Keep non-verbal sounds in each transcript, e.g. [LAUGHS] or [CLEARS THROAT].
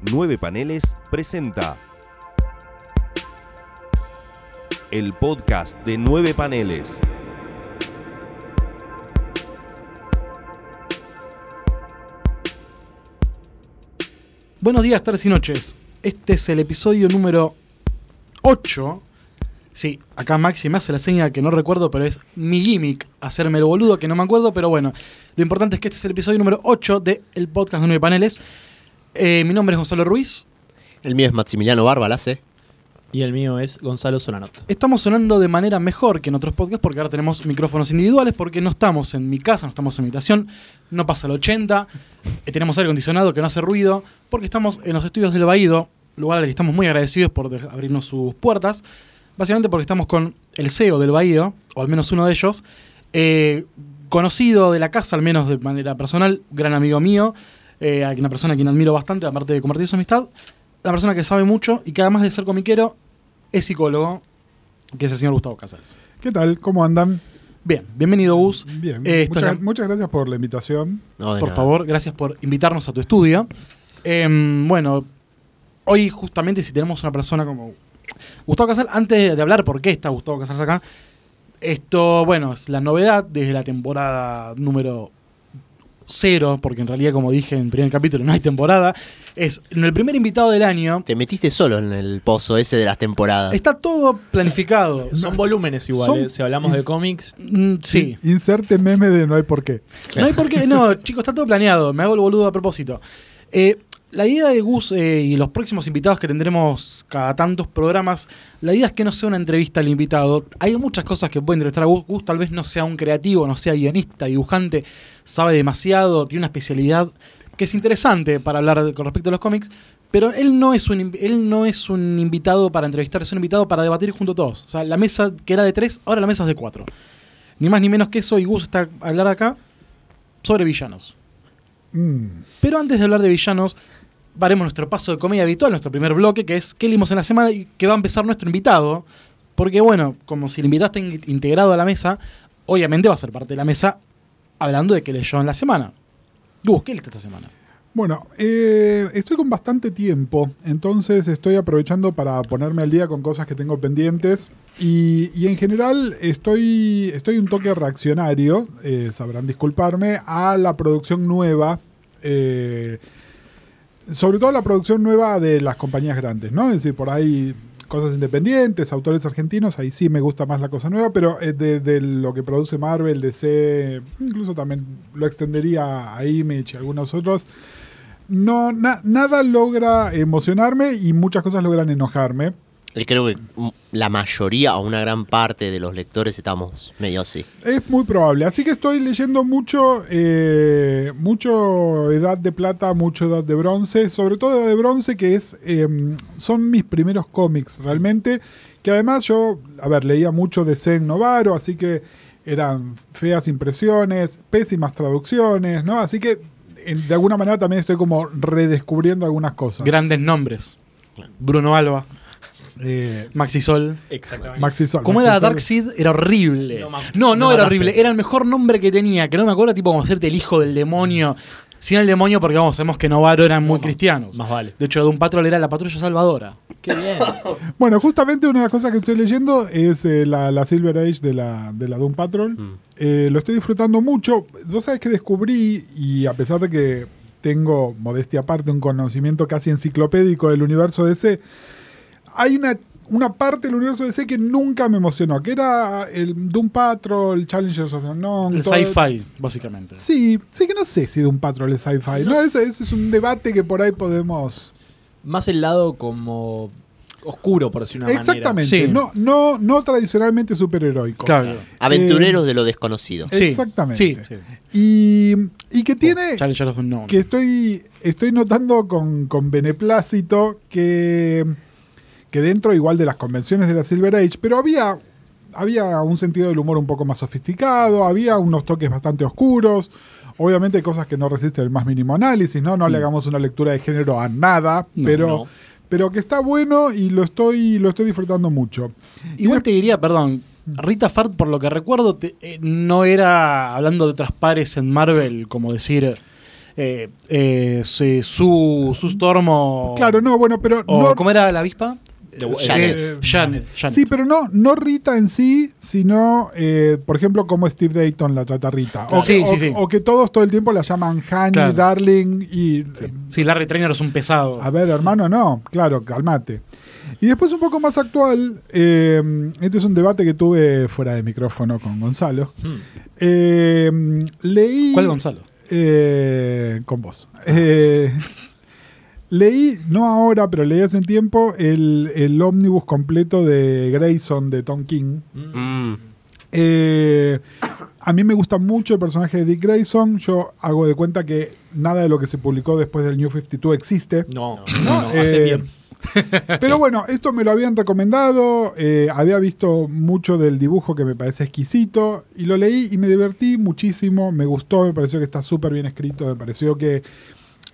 Nueve Paneles presenta el podcast de Nueve Paneles. Buenos días, tardes y noches. Este es el episodio número 8. Sí, acá Maxi me hace la seña que no recuerdo, pero es mi gimmick, hacerme el boludo que no me acuerdo, pero bueno, lo importante es que este es el episodio número 8 del podcast de Nueve Paneles. Eh, mi nombre es Gonzalo Ruiz. El mío es Maximiliano Barbalace. Y el mío es Gonzalo Solanot. Estamos sonando de manera mejor que en otros podcasts porque ahora tenemos micrófonos individuales, porque no estamos en mi casa, no estamos en mi habitación, no pasa el 80, eh, tenemos aire acondicionado que no hace ruido, porque estamos en los estudios del Baído, lugar al que estamos muy agradecidos por abrirnos sus puertas, básicamente porque estamos con el CEO del Baído, o al menos uno de ellos, eh, conocido de la casa, al menos de manera personal, gran amigo mío, eh, a- una persona a quien admiro bastante, aparte de compartir su amistad, una persona que sabe mucho y que además de ser comiquero, es psicólogo, que es el señor Gustavo Casares. ¿Qué tal? ¿Cómo andan? Bien, bienvenido Gus. Bien. Eh, muchas, la- gracias por la invitación. No, Por nada. favor, gracias por invitarnos a tu estudio. Em, bueno, hoy justamente si tenemos una persona como Gustavo Casal, antes de hablar por qué está Gustavo Casals acá, esto, bueno, es la novedad desde la temporada número cero, porque en realidad, como dije en el primer capítulo, no hay temporada. Es el primer invitado del año. Te metiste solo en el pozo ese de las temporadas. Está todo planificado. Son volúmenes igual, Son- eh. si hablamos de cómics. Mm, sí. Inserte meme de no hay por qué. No hay por qué. No, chicos, está todo planeado. Me hago el boludo a propósito. Eh, la idea de Gus eh, y los próximos invitados que tendremos cada tantos programas, la idea es que no sea una entrevista al invitado. Hay muchas cosas que pueden entrevistar a Gus. Gus tal vez no sea un creativo, no sea guionista, dibujante, sabe demasiado, tiene una especialidad que es interesante para hablar con respecto a los cómics. Pero él no, es un, él no es un invitado para entrevistar, es un invitado para debatir junto a todos. O sea, la mesa que era de tres, ahora la mesa es de cuatro. Ni más ni menos que eso, y Gus está a hablar acá sobre villanos. Mm. Pero antes de hablar de villanos, haremos nuestro paso de comedia habitual, nuestro primer bloque, que es qué leímos en la semana y que va a empezar nuestro invitado. Porque, bueno, como si el invitado está in- integrado a la mesa, obviamente va a ser parte de la mesa hablando de qué leyó en la semana. Gus, ¿qué leíste esta semana? Bueno, eh, estoy con bastante tiempo, entonces estoy aprovechando para ponerme al día con cosas que tengo pendientes y, y en general estoy, estoy un toque reaccionario, eh, sabrán disculparme, a la producción nueva, eh, sobre todo la producción nueva de las compañías grandes, ¿no? Es decir, por ahí cosas independientes, autores argentinos, ahí sí me gusta más la cosa nueva, pero eh, de, lo que produce Marvel, DC, incluso también lo extendería a Image y algunos otros, no, na- nada logra emocionarme y muchas cosas logran enojarme. Y Creo que la mayoría o una gran parte de los lectores estamos medio así. Es muy probable. Así que estoy leyendo mucho, eh, mucho Edad de Plata, mucho Edad de Bronce, sobre todo Edad de Bronce, que es eh, son mis primeros cómics realmente. Que además yo, a ver, leía mucho de Zen Novaro, así que eran feas impresiones, pésimas traducciones, ¿no? Así que en- de alguna manera también estoy como redescubriendo algunas cosas. Grandes nombres. Bruno Alba, Eh, Maxi Sol. Exactamente. Maxi Sol. ¿Cómo Maxi era. Darkseid? Era horrible. No, No, no, no era horrible. Era el mejor nombre que tenía. Que no me acuerdo, tipo como hacerte el hijo del demonio. Sin el demonio, porque vamos, sabemos que Novaro eran muy No, cristianos. Más vale. De hecho, de un patrón era la patrulla salvadora. Qué bien. [LAUGHS] Bueno, justamente una de las cosas que estoy leyendo es eh, la, la Silver Age de la, de la Doom Patrol. Mm. Eh, lo estoy disfrutando mucho. Vos sabés que descubrí, y a pesar de que tengo, modestia aparte, un conocimiento casi enciclopédico del universo DC, hay una, una parte del universo DC que nunca me emocionó, que era el Doom Patrol, Challengers of the Unknown. El sci-fi, básicamente. Sí, sí que no sé si Doom Patrol es sci-fi. No, ese, ese es un debate que por ahí podemos... Más el lado como oscuro, por decir una manera. Exactamente, Sí. no, no, no tradicionalmente superheroico. Claro. Aventureros de lo desconocido. Eh, Exactamente. Sí. Y, y que tiene, Challenger of Unknown. que estoy, estoy notando con, con beneplácito que, que dentro igual de las convenciones de la Silver Age, pero había, había un sentido del humor un poco más sofisticado, había unos toques bastante oscuros, obviamente cosas que no resisten el más mínimo análisis, ¿no? No le hagamos una lectura de género a nada, No, pero... no. Pero que está bueno y lo estoy, lo estoy disfrutando mucho. Igual te diría, perdón, Rita Fart, por lo que recuerdo, te- eh, no era hablando de otras pares en Marvel, como decir eh, eh, sí, su, su Stormo. Claro, no, bueno, pero O, no, ¿Cómo era la avispa? Janet. Eh, Janet. Janet. Sí, pero no, no Rita en sí, sino, eh, por ejemplo, como Steve Dayton la trata Rita. O, Sí, que, sí, o- sí. o que todos todo el tiempo la llaman Honey, Claro. Darling y... Sí, Larry Trainer es un pesado. A ver, hermano, no, claro, calmate. Y después un poco más actual, eh, este es un debate que tuve fuera de micrófono con Gonzalo. Eh, leí... ¿Cuál Gonzalo? Eh, con vos. Eh, [LAUGHS] leí, no ahora, pero leí hace un tiempo, el, el ómnibus completo de Grayson de Tom King. Mm, Eh, a mí me gusta mucho el personaje de Dick Grayson. Yo hago de cuenta que nada de lo que se publicó después del New 52 existe. No, No, no, hace eh, bien. [LAUGHS] Pero bueno, esto me lo habían recomendado, eh, había visto mucho del dibujo que me parece exquisito y lo leí y me divertí muchísimo, me gustó, me pareció que está súper bien escrito, me pareció que,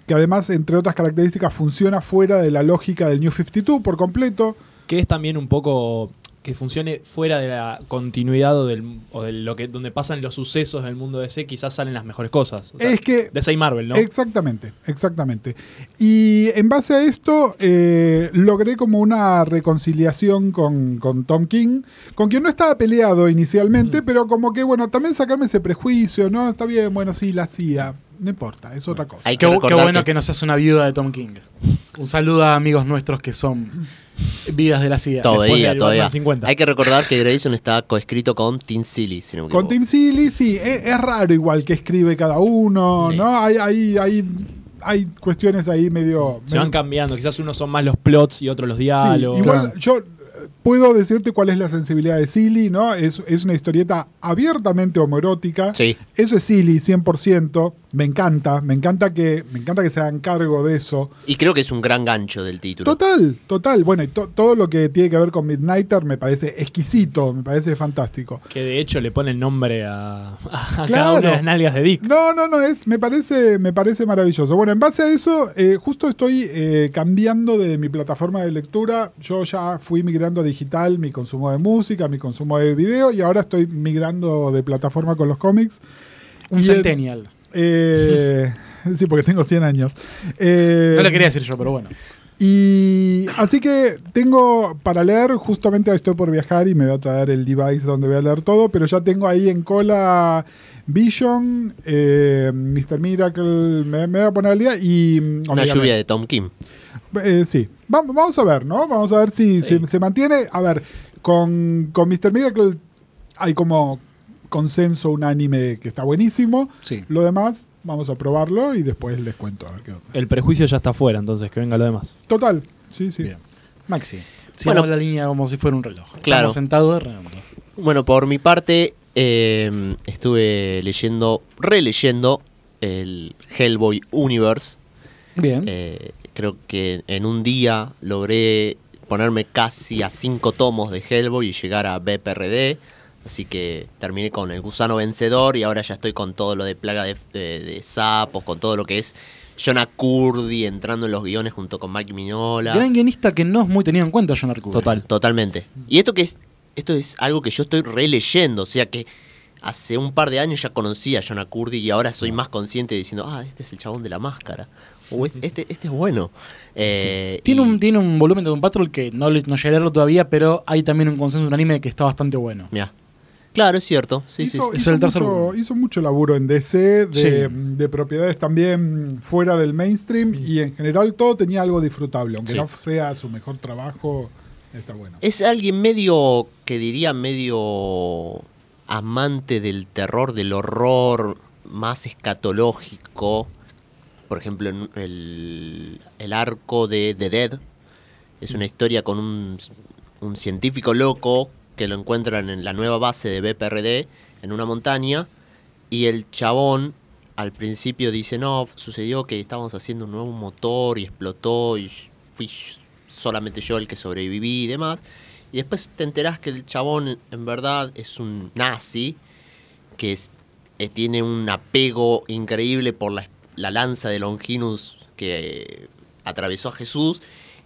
que además, entre otras características, funciona fuera de la lógica del New 52 por completo. Que es también un poco que funcione fuera de la continuidad o, del, o de lo que donde pasan los sucesos del mundo DC, quizás salen las mejores cosas. O sea, es que DC y Marvel, ¿no? Exactamente, exactamente. Y en base a esto, eh, logré como una reconciliación con, con Tom King, con quien no estaba peleado inicialmente, pero como que, bueno, también sacarme ese prejuicio, ¿no? Está bien, bueno, sí, la hacía. No importa, es otra cosa. Hay Qué, que qué recordar bueno que... que- no seas una viuda de Tom King. Un saludo a amigos nuestros que son vidas de la CIA. Todavía, todavía. Batman 50. Hay que recordar que Grayson está coescrito con Tim Silly, si no me Con. Tim Silly, sí, es, es raro igual que escribe cada uno, Sí. ¿no? Hay, hay, hay, hay cuestiones ahí medio... Se van cambiando, quizás unos son más los plots y otros los Sí, diálogos. igual Claro. yo puedo decirte cuál es la sensibilidad de Silly, ¿no? Es, es una historieta abiertamente homoerótica. Sí. Eso es Silly, 100%. Me encanta, me encanta que me encanta que se hagan cargo de eso. Y creo que es un gran gancho del título. Total, total. Bueno, y to- todo lo que tiene que ver con Midnighter me parece exquisito, me parece fantástico. Que de hecho le pone el nombre a, a Claro. cada una de las nalgas de Dick. No, no, no, es, me, parece, me parece maravilloso. Bueno, en base a eso, eh, justo estoy eh, cambiando de mi plataforma de lectura. Yo ya fui migrando a digital mi consumo de música, mi consumo de video, y ahora estoy migrando de plataforma con los cómics. Un Y el- centennial. Eh, [LAUGHS] sí, porque tengo 100 años. Eh, No le quería decir yo, pero bueno. Y así que tengo para leer, justamente estoy por viajar y me voy a traer el device donde voy a leer todo, pero ya tengo ahí en cola Vision, eh, Mr. Miracle, me, me voy a poner al día y... mm, Una lluvia de Tom Kim. Eh, sí, vamos, vamos a ver, ¿no? Vamos a ver si se, se mantiene. A ver, con, con Mr. Miracle hay como consenso unánime que está buenísimo. Sí. Lo demás, vamos a probarlo y después les cuento a ver qué onda. El prejuicio ya está fuera, entonces que venga lo demás. Total, sí, sí. Bien. Maxi. Sigamos Bueno. la línea como si fuera un reloj. Claro. Estamos sentados de redondo. Bueno, por mi parte, eh, estuve leyendo, releyendo el Hellboy Universe. Bien. Eh, creo que en un día logré ponerme casi a cinco tomos de Hellboy y llegar a BPRD. Así que terminé con el gusano vencedor y ahora ya estoy con todo lo de plaga de, de- de sapos, con todo lo que es Jonah Curdy entrando en los guiones junto con Mike Mignola. Gran guionista que no es muy tenido en cuenta, John Arcudi. Total. Totalmente. Y esto que es, esto es algo que yo estoy releyendo, o sea que hace un par de años ya conocía a Jonah Curdy y ahora soy más consciente diciendo, ah, este es el chabón de la máscara. Este, este es bueno. Eh, Tiene y- un, tiene un volumen de Doom Patrol que no, le- no llegué a leerlo todavía, pero hay también un consenso unánime que está bastante bueno. Mirá. Claro, es cierto. Sí, sí, hizo, sí. Es hizo el tercer mucho, hizo mucho laburo en DC, de, Sí. de propiedades también fuera del mainstream y en general todo tenía algo disfrutable, aunque Sí. no sea su mejor trabajo, está bueno. Es alguien medio, que diría medio amante del terror, del horror más escatológico. Por ejemplo, el, el arco de The Dead es una historia con un, un científico loco que lo encuentran en la nueva base de BPRD en una montaña y el chabón al principio dice, no, sucedió que estábamos haciendo un nuevo motor y explotó y fui solamente yo el que sobreviví y demás. Y después te enterás que el chabón en verdad es un nazi, que es- eh, tiene un apego increíble por la, la lanza de Longinus que atravesó a Jesús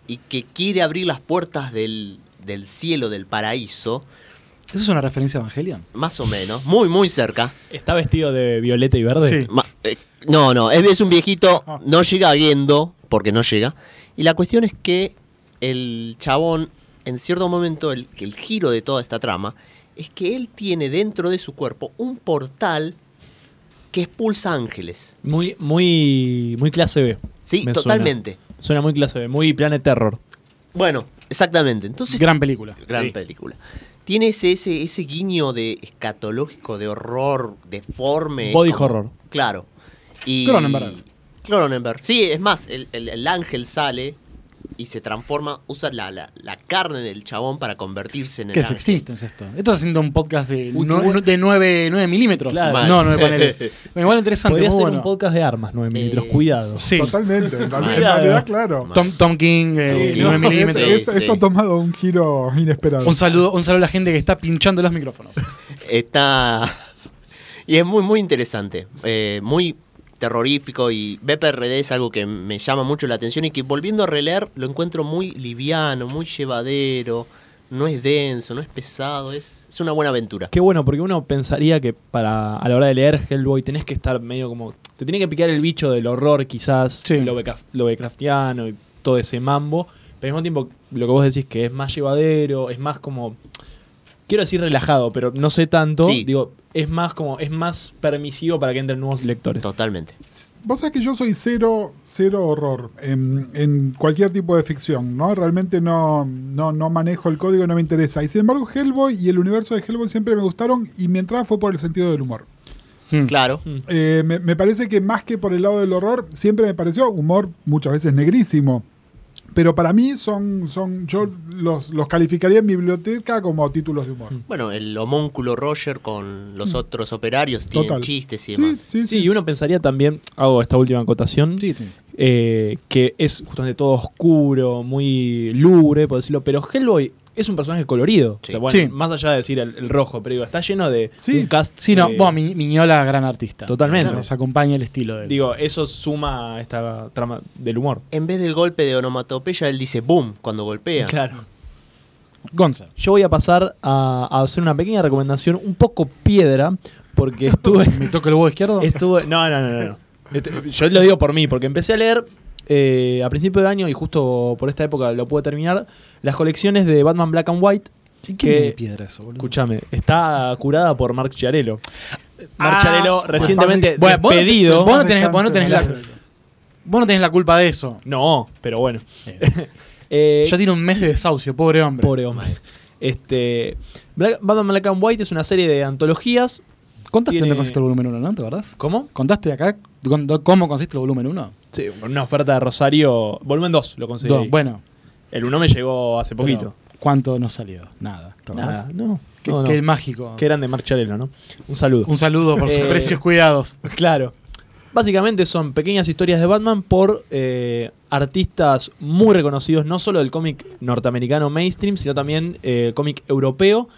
y que quiere abrir las puertas del, del cielo, del paraíso, ¿Eso es una referencia a Evangelion? Más o menos, muy, muy cerca. ¿Está vestido de violeta y verde? Sí. Ma- eh, no, no, es, es un viejito, no llega viendo, porque no llega. Y la cuestión es que el chabón, en cierto momento, el, que el giro de toda esta trama, es que él tiene dentro de su cuerpo un portal que expulsa ángeles. Muy, muy, muy clase B. Sí, Me totalmente. Suena. Suena muy clase B, muy Planet Terror. Bueno, exactamente. Entonces, Gran película. gran Sí. película. Tiene ese, ese, ese guiño de escatológico, de horror, deforme. Body como- horror. Claro. Y Cronenberg. Cronenberg. Sí, es más, el, el- el ángel sale y se transforma, usa la, la, la carne del chabón para convertirse en el ¿Qué es. Existence esto? Esto está haciendo un podcast de, Uy, qué no- bueno. de 9, 9 milímetros. Claro. No, 9 [LAUGHS] paneles. Igual interesante, Podría ser bueno. un podcast de armas, 9 milímetros. Eh, Cuidado. Sí. Totalmente. En realidad, en Cuidado. realidad, claro. Tom, Tom King, eh, Sí, 9 no, milímetros. sí. esto, esto ha tomado un giro inesperado. Un saludo, un saludo a la gente que está pinchando los micrófonos. [LAUGHS] Está. Y es muy, muy interesante. eh, muy terrorífico. Y BPRD es algo que me llama mucho la atención y que volviendo a releer lo encuentro muy liviano, muy llevadero. No es denso, no es pesado. Es, es una buena aventura. Qué bueno, porque uno pensaría que para a la hora de leer Hellboy tenés que estar medio como. Te tiene que picar el bicho del horror, quizás, Sí. lo, Lovecraft- Lovecraftiano y todo ese mambo. Pero al mismo tiempo, lo que vos decís que es más llevadero, es más como. Quiero decir relajado, pero no sé tanto. Sí. Digo, es más como. Es más permisivo para que entren nuevos lectores. Totalmente. Vos sabés que yo soy cero, cero horror en, en cualquier tipo de ficción, ¿no? Realmente no, no, no manejo el código, no me interesa. Y sin embargo, Hellboy y el universo de Hellboy siempre me gustaron y mi entrada fue por el sentido del humor. Hmm. Claro. Eh, me, me parece que más que por el lado del horror, siempre me pareció humor muchas veces negrísimo. Pero para mí son, son yo los, los calificaría en mi biblioteca como títulos de humor. Bueno, el homúnculo Roger con los otros operarios tienen Total. chistes y Sí, demás. sí, Sí, sí. y uno pensaría también, hago esta última acotación, Sí, sí. eh, que es justamente todo oscuro, muy lúgubre, por decirlo, pero Hellboy es un personaje colorido. Sí. O sea, bueno, Sí. más allá de decir el, el rojo, pero digo, está lleno de Sí. un cast. Sí, no, de- bueno, Mi- Miñola, gran artista. Totalmente. Nos acompaña el estilo de él. Digo, eso suma a esta trama del humor. En vez del golpe de onomatopeya, él dice boom cuando golpea. Claro. Gonza. Yo voy a pasar a, a hacer una pequeña recomendación, un poco piedra, porque estuve. [LAUGHS] ¿Me toca el huevo izquierdo? estuve no, no, no, no. no. Este- Yo lo digo por mí, porque empecé a leer eh, a principio de año y justo por esta época lo pude terminar, las colecciones de Batman Black and White. ¿Y que- ¿Qué de piedra eso, boludo? Escúchame, está curada por Mark Chiarello. Mark Ah, Chiarello recientemente Bueno, vos no te- despedido. vos no tenés- vos no tenés la-. Vos no tenés la culpa de eso. No, pero bueno. Eh, [LAUGHS] Eh, ya tiene un mes de desahucio, pobre hombre. Pobre hombre. Este, Black- Batman Black and White es una serie de antologías. Contaste Tiene- dónde consiste el volumen 1, ¿no? ¿Te acordás? ¿Cómo? ¿Contaste acá cómo consiste el volumen 1? Sí, una oferta de Rosario. Volumen 2 lo conseguí. Bueno, El 1 me llegó hace poquito. pero ¿cuánto nos salió? Nada. Nada, no. Qué, no, no. qué mágico. Qué grande ¿no? Un saludo. Un saludo por sus Eh, precios cuidados. [LAUGHS] Claro. Básicamente son pequeñas historias de Batman por eh, artistas muy reconocidos, no solo del cómic norteamericano mainstream, sino también eh, el cómic europeo,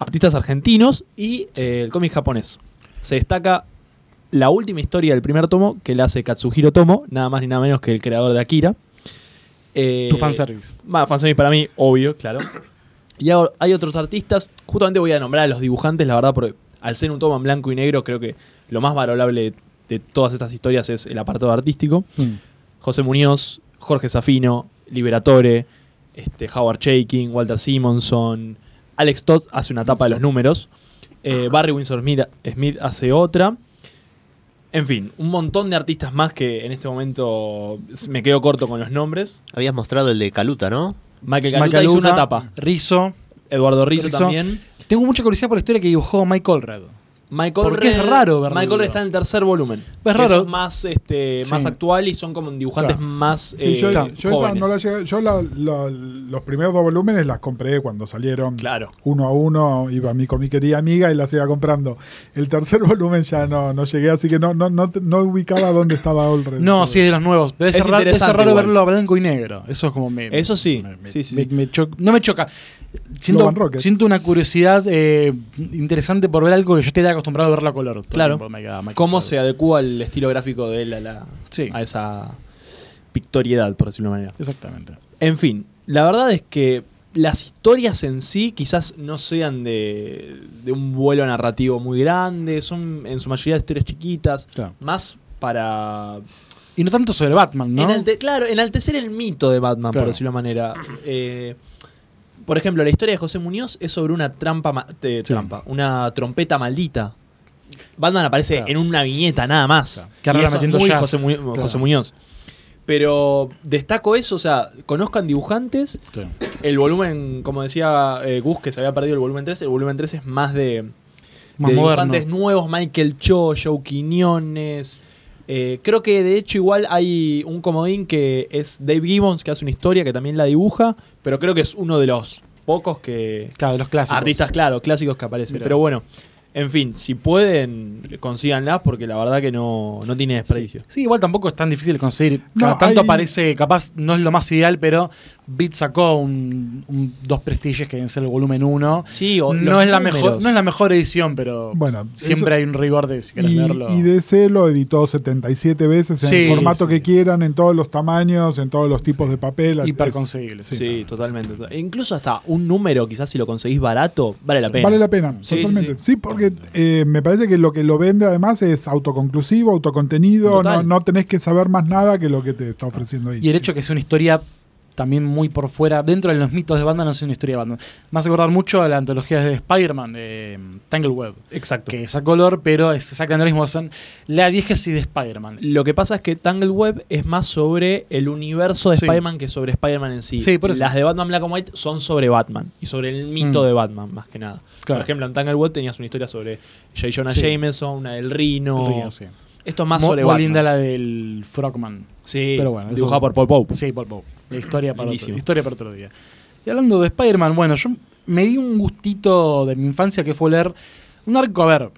artistas argentinos y eh, el cómic japonés. Se destaca la última historia del primer tomo que la hace Katsuhiro Tomo, nada más ni nada menos que el creador de Akira. Eh, Tu fanservice. Va, fanservice para mí, obvio, claro. Y ahora hay otros artistas, justamente voy a nombrar a los dibujantes, la verdad, porque al ser un tomo en blanco y negro, creo que lo más valorable de todas estas historias es el apartado artístico. Mm. José Muñoz, Jorge Safino, Liberatore, este, Howard Shaking, Walter Simonson, Alex Todd hace una tapa de los números, eh, Barry Windsor Smith, Smith hace otra. En fin, un montón de artistas más que en este momento me quedo corto con los nombres. Habías mostrado el de Caluta, ¿no? Michael Caluta hizo una tapa. Rizzo. Eduardo Rizzo, Rizzo. también. Tengo mucha curiosidad por la historia que dibujó Mike Allred. Michael Porque es raro verlo. Michael Red está en el tercer volumen. Es raro. Es más, este, Sí. más actual y son como dibujantes Claro. más Sí, yo, eh, yo esa jóvenes. no la llegué- yo la- la- los primeros dos volúmenes las compré cuando salieron Claro. uno a uno, iba a mí con mi querida amiga y las iba comprando. El tercer [LAUGHS] volumen ya no, no llegué, así que no, no, no, te- no ubicaba dónde estaba Allred. No, sí, es de los nuevos. Debe Es ser, raro, debe ser interesante raro verlo a blanco y negro. Eso es como me. Eso sí, me- sí, sí, me- sí. me cho- no me choca. Siento, una curiosidad eh, interesante por ver algo que yo esté acostumbrado a verlo a color. Claro. me queda ¿Cómo se adecua el estilo gráfico de él a, la, Sí. a esa pictoriedad, por decirlo de una manera? Exactamente. En fin, la verdad es que las historias en sí quizás no sean de, de un vuelo narrativo muy grande, son en su mayoría historias chiquitas, Claro. más para Y no tanto sobre Batman, ¿no? Enalte- claro, enaltecer el mito de Batman, Claro. por decirlo de manera. Eh, por ejemplo, la historia de José Muñoz es sobre una trampa, Sí. trampa, una trompeta maldita. Batman aparece Claro. en una viñeta nada más. Claro. Que Y eso es metiendo muy. José, Mu- Claro. José Muñoz. Pero destaco eso, o sea, conozcan dibujantes. El volumen, como decía eh, Gus, que se había perdido el volumen 3, el volumen 3 es más de, Más de moderno. dibujantes nuevos, Michael Cho, Joe Quiñones. Eh, creo que de hecho igual hay un comodín que es Dave Gibbons, que hace una historia que también la dibuja, pero creo que es uno de los pocos que... Claro, de los clásicos. Artistas, claro, clásicos que aparecen. Mirá. Pero bueno, en fin, si pueden, consíganlas porque la verdad que no, no tiene desperdicio. Sí, igual tampoco es tan difícil conseguir. No, tanto hay- aparece, capaz no es lo más ideal, pero Beat sacó un, un- dos prestigios que deben ser el volumen 1. Sí, o No es, la números. mejor, no es la mejor edición, pero Bueno, siempre eso- hay un rigor de si querés Y, leerlo. y DC lo editó 77 veces en Sí, el formato sí. que quieran, en todos los tamaños, en todos los tipos de papel. Hiper Es- conseguible. Sí, sí. totalmente. E incluso hasta un número, quizás si lo conseguís barato, vale la pena. Vale la pena, Sí, sí, totalmente. Sí, sí. porque eh, me parece que lo que lo vende además es autoconclusivo, autocontenido, no, no tenés que saber más nada que lo que te está ofreciendo ahí. Y el hecho que sea una historia también muy por fuera, dentro de los mitos de Batman, no es una historia de Batman. Me hace acordar mucho a la antología de Spider-Man, de Tangleweb, Exacto. que es a color, pero es exactamente lo mismo. Son la diégesis de Spider-Man. Lo que pasa es que Tangleweb es más sobre el universo de Sí. Spider-Man que sobre Spider-Man en sí. Sí, por eso. Las de Batman Black and White son sobre Batman y sobre el mito Mm. de Batman, más que nada. Claro. Por ejemplo, en Tangleweb tenías una historia sobre J. Jonah Sí. Jameson, una del Rino. Río, sí. Esto es más Mo- sobre muy Batman. linda la del Frogman. Sí, Pero bueno, eso- dibujada por Paul Pope. Sí, Paul Pope. La historia para, otro, historia para otro día. Y hablando de Spider-Man, bueno, yo me di un gustito de mi infancia que fue leer un arco, a ver,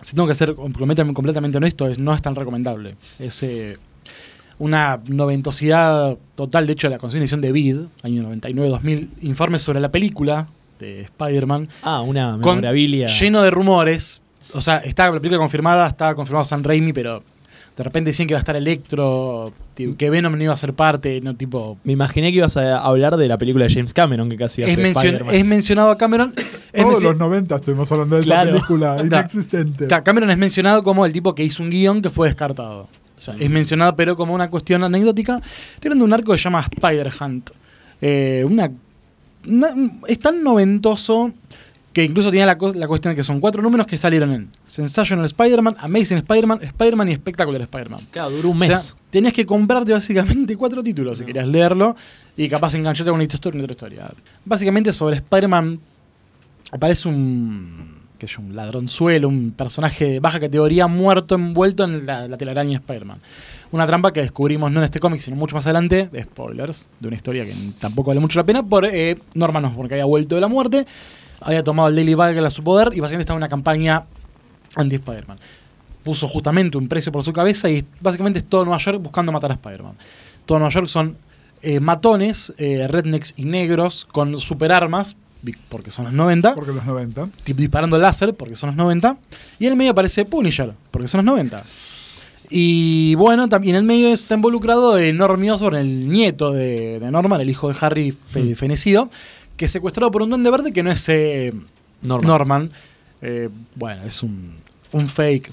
si tengo que ser completamente, completamente honesto, es, no es tan recomendable. Es eh, una noventosidad total, de hecho la edición de Vid, año 99-2000, informes sobre la película de Spider-Man, Ah, una con- memorabilia. lleno de rumores. O sea, está la película confirmada, estaba confirmado San Raimi, pero de repente decían que iba a estar Electro, tipo, que Venom no iba a ser parte, no tipo. Me imaginé que ibas a hablar de la película de James Cameron que casi Es, hace mencion- Spider-Man. es mencionado a Cameron. Es Todos los 90 estuvimos hablando de Claro. esa película inexistente. Ca- Cameron es mencionado como el tipo que hizo un guion que fue descartado. O sea, es mencionado, pero como una cuestión anecdótica. De un arco que se llama Spider Hunt. Eh, una, una- es tan noventoso que incluso tenía la, cuestión de que son cuatro números que salieron en Sensational Spider-Man, Amazing Spider-Man, Spider-Man y Spectacular Spider-Man. Claro, duró un O mes. sea, tenías que comprarte básicamente cuatro títulos si querías leerlo y capaz engancharte con una historia y otra historia. Básicamente sobre Spider-Man aparece un, sé yo, un ladronzuelo, un personaje de baja categoría muerto envuelto en la, la telaraña de Spider-Man. Una trampa que descubrimos no en este cómic, sino mucho más adelante, spoilers, de una historia que tampoco vale mucho la pena, por eh, Norman Osborn, que había vuelto de la muerte, había tomado el Daily Bugle a su poder y básicamente estaba en una campaña anti-Spider-Man. Puso justamente un precio por su cabeza y básicamente es todo Nueva York buscando matar a Spider-Man. Todo Nueva York son eh, matones, eh, rednecks y negros con superarmas, porque son los 90, Porque los 90. tip- disparando láser, porque son los 90, y en el medio aparece Punisher, porque son los 90. Y bueno, también en el medio está involucrado Normie Osborn, el nieto de, de Norman, el hijo de Harry fe- fenecido, que es secuestrado por un duende verde que no es eh, Norman. Norman. Eh, bueno, es un, un fake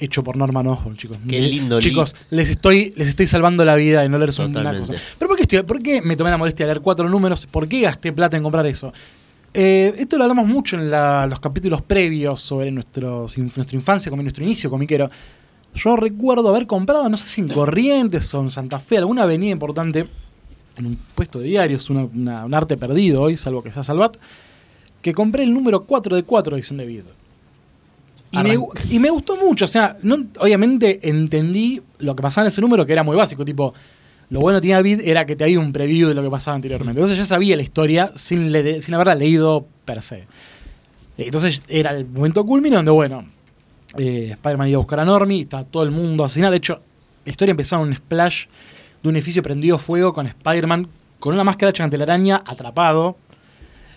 hecho por Norman Osborn, chicos. Qué lindo li- Chicos, les estoy, les estoy salvando la vida de no leer una cosa. Pero ¿por qué, estoy- por qué me tomé la molestia de leer cuatro números? ¿Por qué gasté plata en comprar eso? Eh, esto lo hablamos mucho en la- los capítulos previos sobre nuestros, nuestra infancia, como nuestro inicio comiquero. Yo recuerdo haber comprado, no sé si en Corrientes o en Santa Fe, alguna avenida importante, en un puesto de diarios, una- una- un arte perdido hoy, salvo que sea Salvat, que compré el número 4 de 4 edición de Vid. Y me, gu- y me gustó mucho, o sea, no, obviamente entendí lo que pasaba en ese número, que era muy básico, tipo, lo bueno que tenía Vid era que te había un preview de lo que pasaba anteriormente. Entonces ya sabía la historia sin, le- sin haberla leído per se. Entonces era el momento culmine donde, bueno, eh, Spider-Man iba a buscar a Normie, está todo el mundo asesinado. De hecho, la historia empezaba en un splash de un edificio prendido fuego con Spider-Man con una máscara hecha de telaraña atrapado.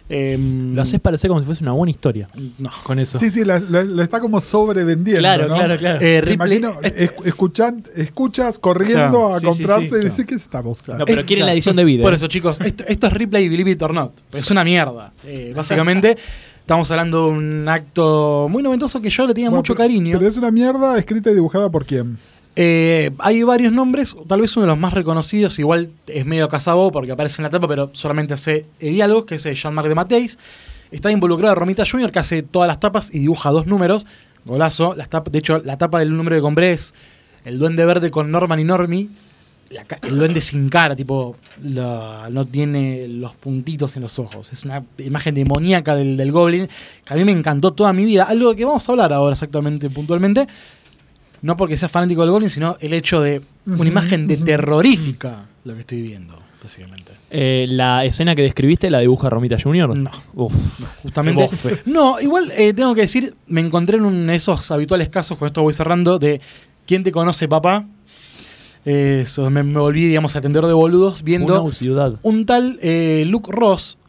Em, Lo haces parecer como si fuese una buena historia No. con eso. Sí, sí, la, la- la está como sobrevendiendo. claro, ¿no? claro, claro. Eh, Ripley- imagino, es- escuchan- escuchas corriendo Claro, a sí, comprarse sí, y claro. decir que está bosta. No, pero Es- quieren la edición de video. Por eso, chicos, esto, esto es Ripley Believe It or Not. Es una mierda. Eh, básicamente, estamos hablando de un acto muy noventoso que yo le tenía Bueno, mucho pero- cariño. Pero es una mierda escrita y dibujada por quién. Eh, hay varios nombres, tal vez uno de los más reconocidos, igual es medio casabo porque aparece en la tapa, pero solamente hace eh, diálogos, que es eh, Jean-Marc de Mateis. Está involucrado Romita Jr., que hace todas las tapas y dibuja dos números. Golazo. Las tapas, de hecho, la tapa del número que compré el duende verde con Norman y Normie. El duende sin cara, tipo, no tiene los puntitos en los ojos. Es una imagen demoníaca del, del Goblin que a mí me encantó toda mi vida. Algo de que vamos a hablar ahora exactamente, puntualmente. No porque sea fanático del Goblin, sino el hecho de una imagen de terrorífica lo que estoy viendo, básicamente. Eh, la escena que describiste la dibuja Romita Jr. No. Uf. Justamente. No, igual eh, tengo que decir, me encontré en uno de esos habituales casos, con esto voy cerrando, de ¿Quién te conoce, papá? Eh, Eso, me, me volví, digamos, atendedor de boludos, viendo Una ciudad. un tal eh, Luke Ross.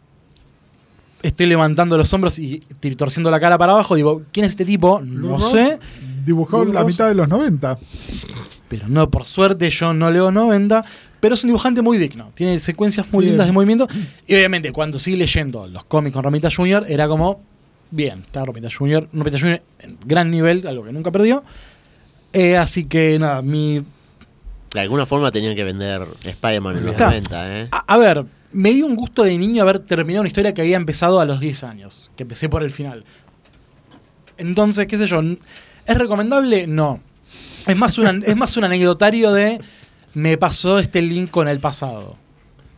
Estoy levantando los hombros y torciendo la cara para abajo. Digo, ¿quién es este tipo? No Luke sé. Dibujó la mitad de los 90. Pero no, por suerte yo no leo 90. Pero es un dibujante muy digno. Tiene secuencias muy Sí. lindas de movimiento. Y obviamente, cuando sigue leyendo los cómics con Romita Jr., era como. Bien, está Romita Jr. Romita Jr. en gran nivel, algo que nunca perdió. Eh, así que nada, mi. De alguna forma tenían que vender Spider-Man en los Claro. 90, ¿eh? A, a ver, me dio un gusto de niño haber terminado una historia que había empezado a los 10 años. Que empecé por el final. Entonces, qué sé yo. ¿Es recomendable? No. Es más, es más un anecdotario de me pasó este link con el pasado.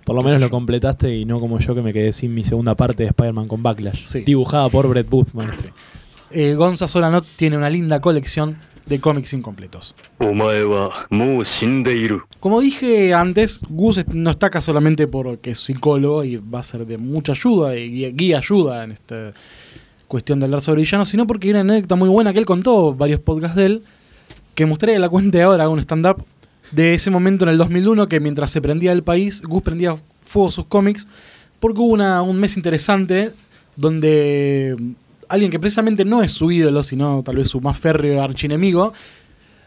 Por lo menos lo completaste y no como yo que me quedé sin mi segunda parte de Spider-Man con Backlash, sí. dibujada por Brett Boothman. Sí. Eh, Solano tiene una linda colección de cómics incompletos. Como dije antes, Gus no está acá solamente porque es psicólogo y va a ser de mucha ayuda y guía ayuda en este cuestión de hablar sobre villanos, sino porque hay una anécdota muy buena que él contó, varios podcasts de él, que mostré que la cuente ahora, hago un stand-up, de ese momento en el 2001 que mientras se prendía el país, Gus prendía fuego sus cómics, porque hubo una- un mes interesante donde alguien que precisamente no es su ídolo, sino tal vez su más férreo archienemigo,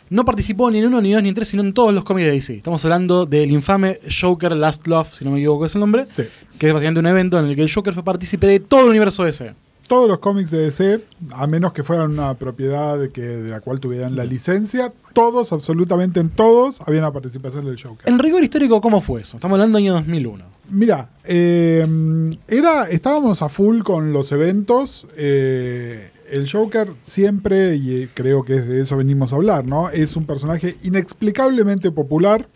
no participó ni en uno, ni dos, ni en tres, sino en todos los cómics de DC. Estamos hablando del infame Joker Last Love, si no me equivoco es el nombre, Sí. que es básicamente un evento en el que el Joker fue partícipe de todo el universo DC. Todos los cómics de DC, a menos que fueran una propiedad de, que, de la cual tuvieran la licencia, todos, absolutamente en todos, había una participación del Joker. En rigor histórico, ¿cómo fue eso? Estamos hablando del año 2001. Mira, eh, era, estábamos a full con los eventos. eh, el Joker siempre, y eh, creo que es de eso venimos a hablar, ¿no? Es un personaje inexplicablemente popular.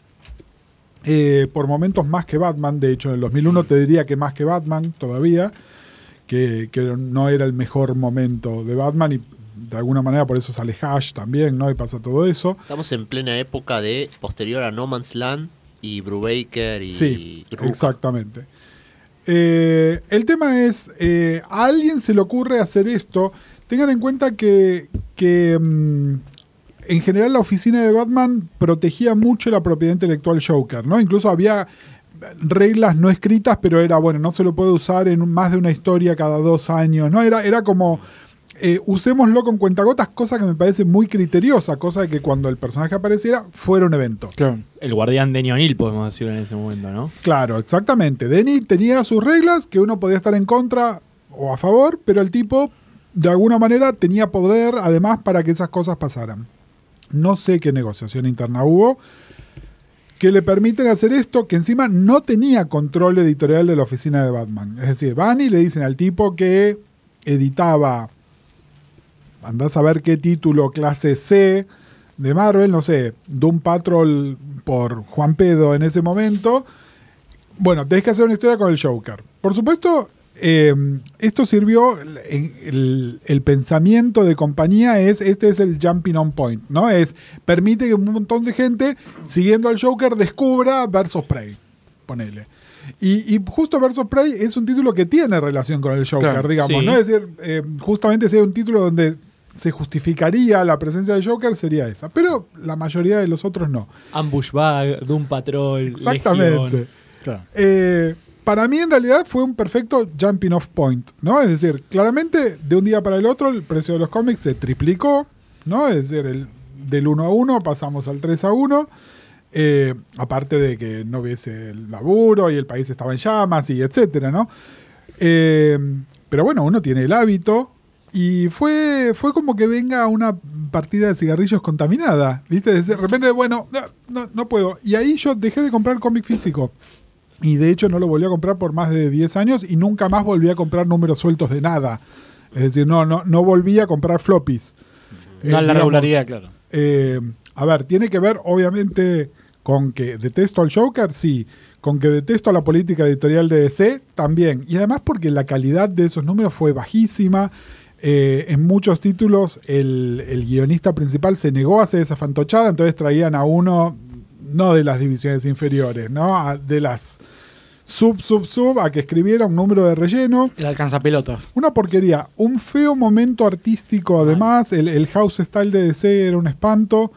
eh, por momentos más que Batman. De hecho, en el 2001 te diría que más que Batman todavía. Que, que no era el mejor momento de Batman y de alguna manera por eso sale Hash también, ¿no? Y pasa todo eso. Estamos en plena época de posterior a No Man's Land y Brubaker y Sí, exactamente. Eh, el tema es, eh, a alguien se le ocurre hacer esto. Tengan en cuenta que, que, mm, en general la oficina de Batman protegía mucho la propiedad intelectual Joker, ¿no? Incluso había reglas no escritas, pero era, bueno, no se lo puede usar en más de una historia cada dos años, ¿no? Era, era como, eh, usémoslo con cuentagotas, cosa que me parece muy criteriosa, cosa de que cuando el personaje apareciera fuera un evento. El guardián de O'Neill, podemos decirlo en ese momento, ¿no? Claro, exactamente. Denny tenía sus reglas que uno podía estar en contra o a favor, pero el tipo de alguna manera tenía poder además para que esas cosas pasaran. No sé qué negociación interna hubo que le permiten hacer esto, que encima no tenía control editorial de la oficina de Batman. Es decir, van y le dicen al tipo que editaba, andás a ver qué título clase C de Marvel, no sé, Doom Patrol por Juan Pedo en ese momento. Bueno, tenés que hacer una historia con el Joker. Por supuesto, eh, esto sirvió, en el, el pensamiento de compañía es, este es el jumping on point, ¿no? Es, permite que un montón de gente, siguiendo al Joker, descubra Versus Prey, ponele. Y, y justo Versus Prey es un título que tiene relación con el Joker, Claro, digamos, sí. ¿no? Es decir, eh, justamente si hay un título donde se justificaría la presencia del Joker, sería esa. Pero la mayoría de los otros no. Ambush Bag, Doom Patrol, Exactamente. Legión. Claro. Eh, para mí en realidad fue un perfecto jumping off point, ¿no? Es decir, claramente de un día para el otro el precio de los cómics se triplicó, ¿no? Es decir, el, del 1 a 1 pasamos al 3 a 1. eh, aparte de que no hubiese el laburo y el país estaba en llamas y etcétera, ¿no? Eh, pero bueno, uno tiene el hábito y fue, fue como que venga una partida de cigarrillos contaminada, ¿viste? De repente, bueno, no, no, no puedo. Y ahí yo dejé de comprar cómic físico. Y de hecho no lo volví a comprar por más de 10 años y nunca más volví a comprar números sueltos de nada. Es decir, no, no, no volví a comprar floppies. No Eh, la digamos, regularidad, claro. eh, a ver, tiene que ver obviamente con que detesto al Joker, sí. Con que detesto la política editorial de DC, también. Y además porque la calidad de esos números fue bajísima. Eh, en muchos títulos el, el guionista principal se negó a hacer esa fantochada, entonces traían a uno, no de las divisiones inferiores, ¿no? A- de las sub, sub, sub, a que escribiera un número de relleno. El alcanzapelotas. Una porquería. Un feo momento artístico, además. El, el house style de DC era un espanto.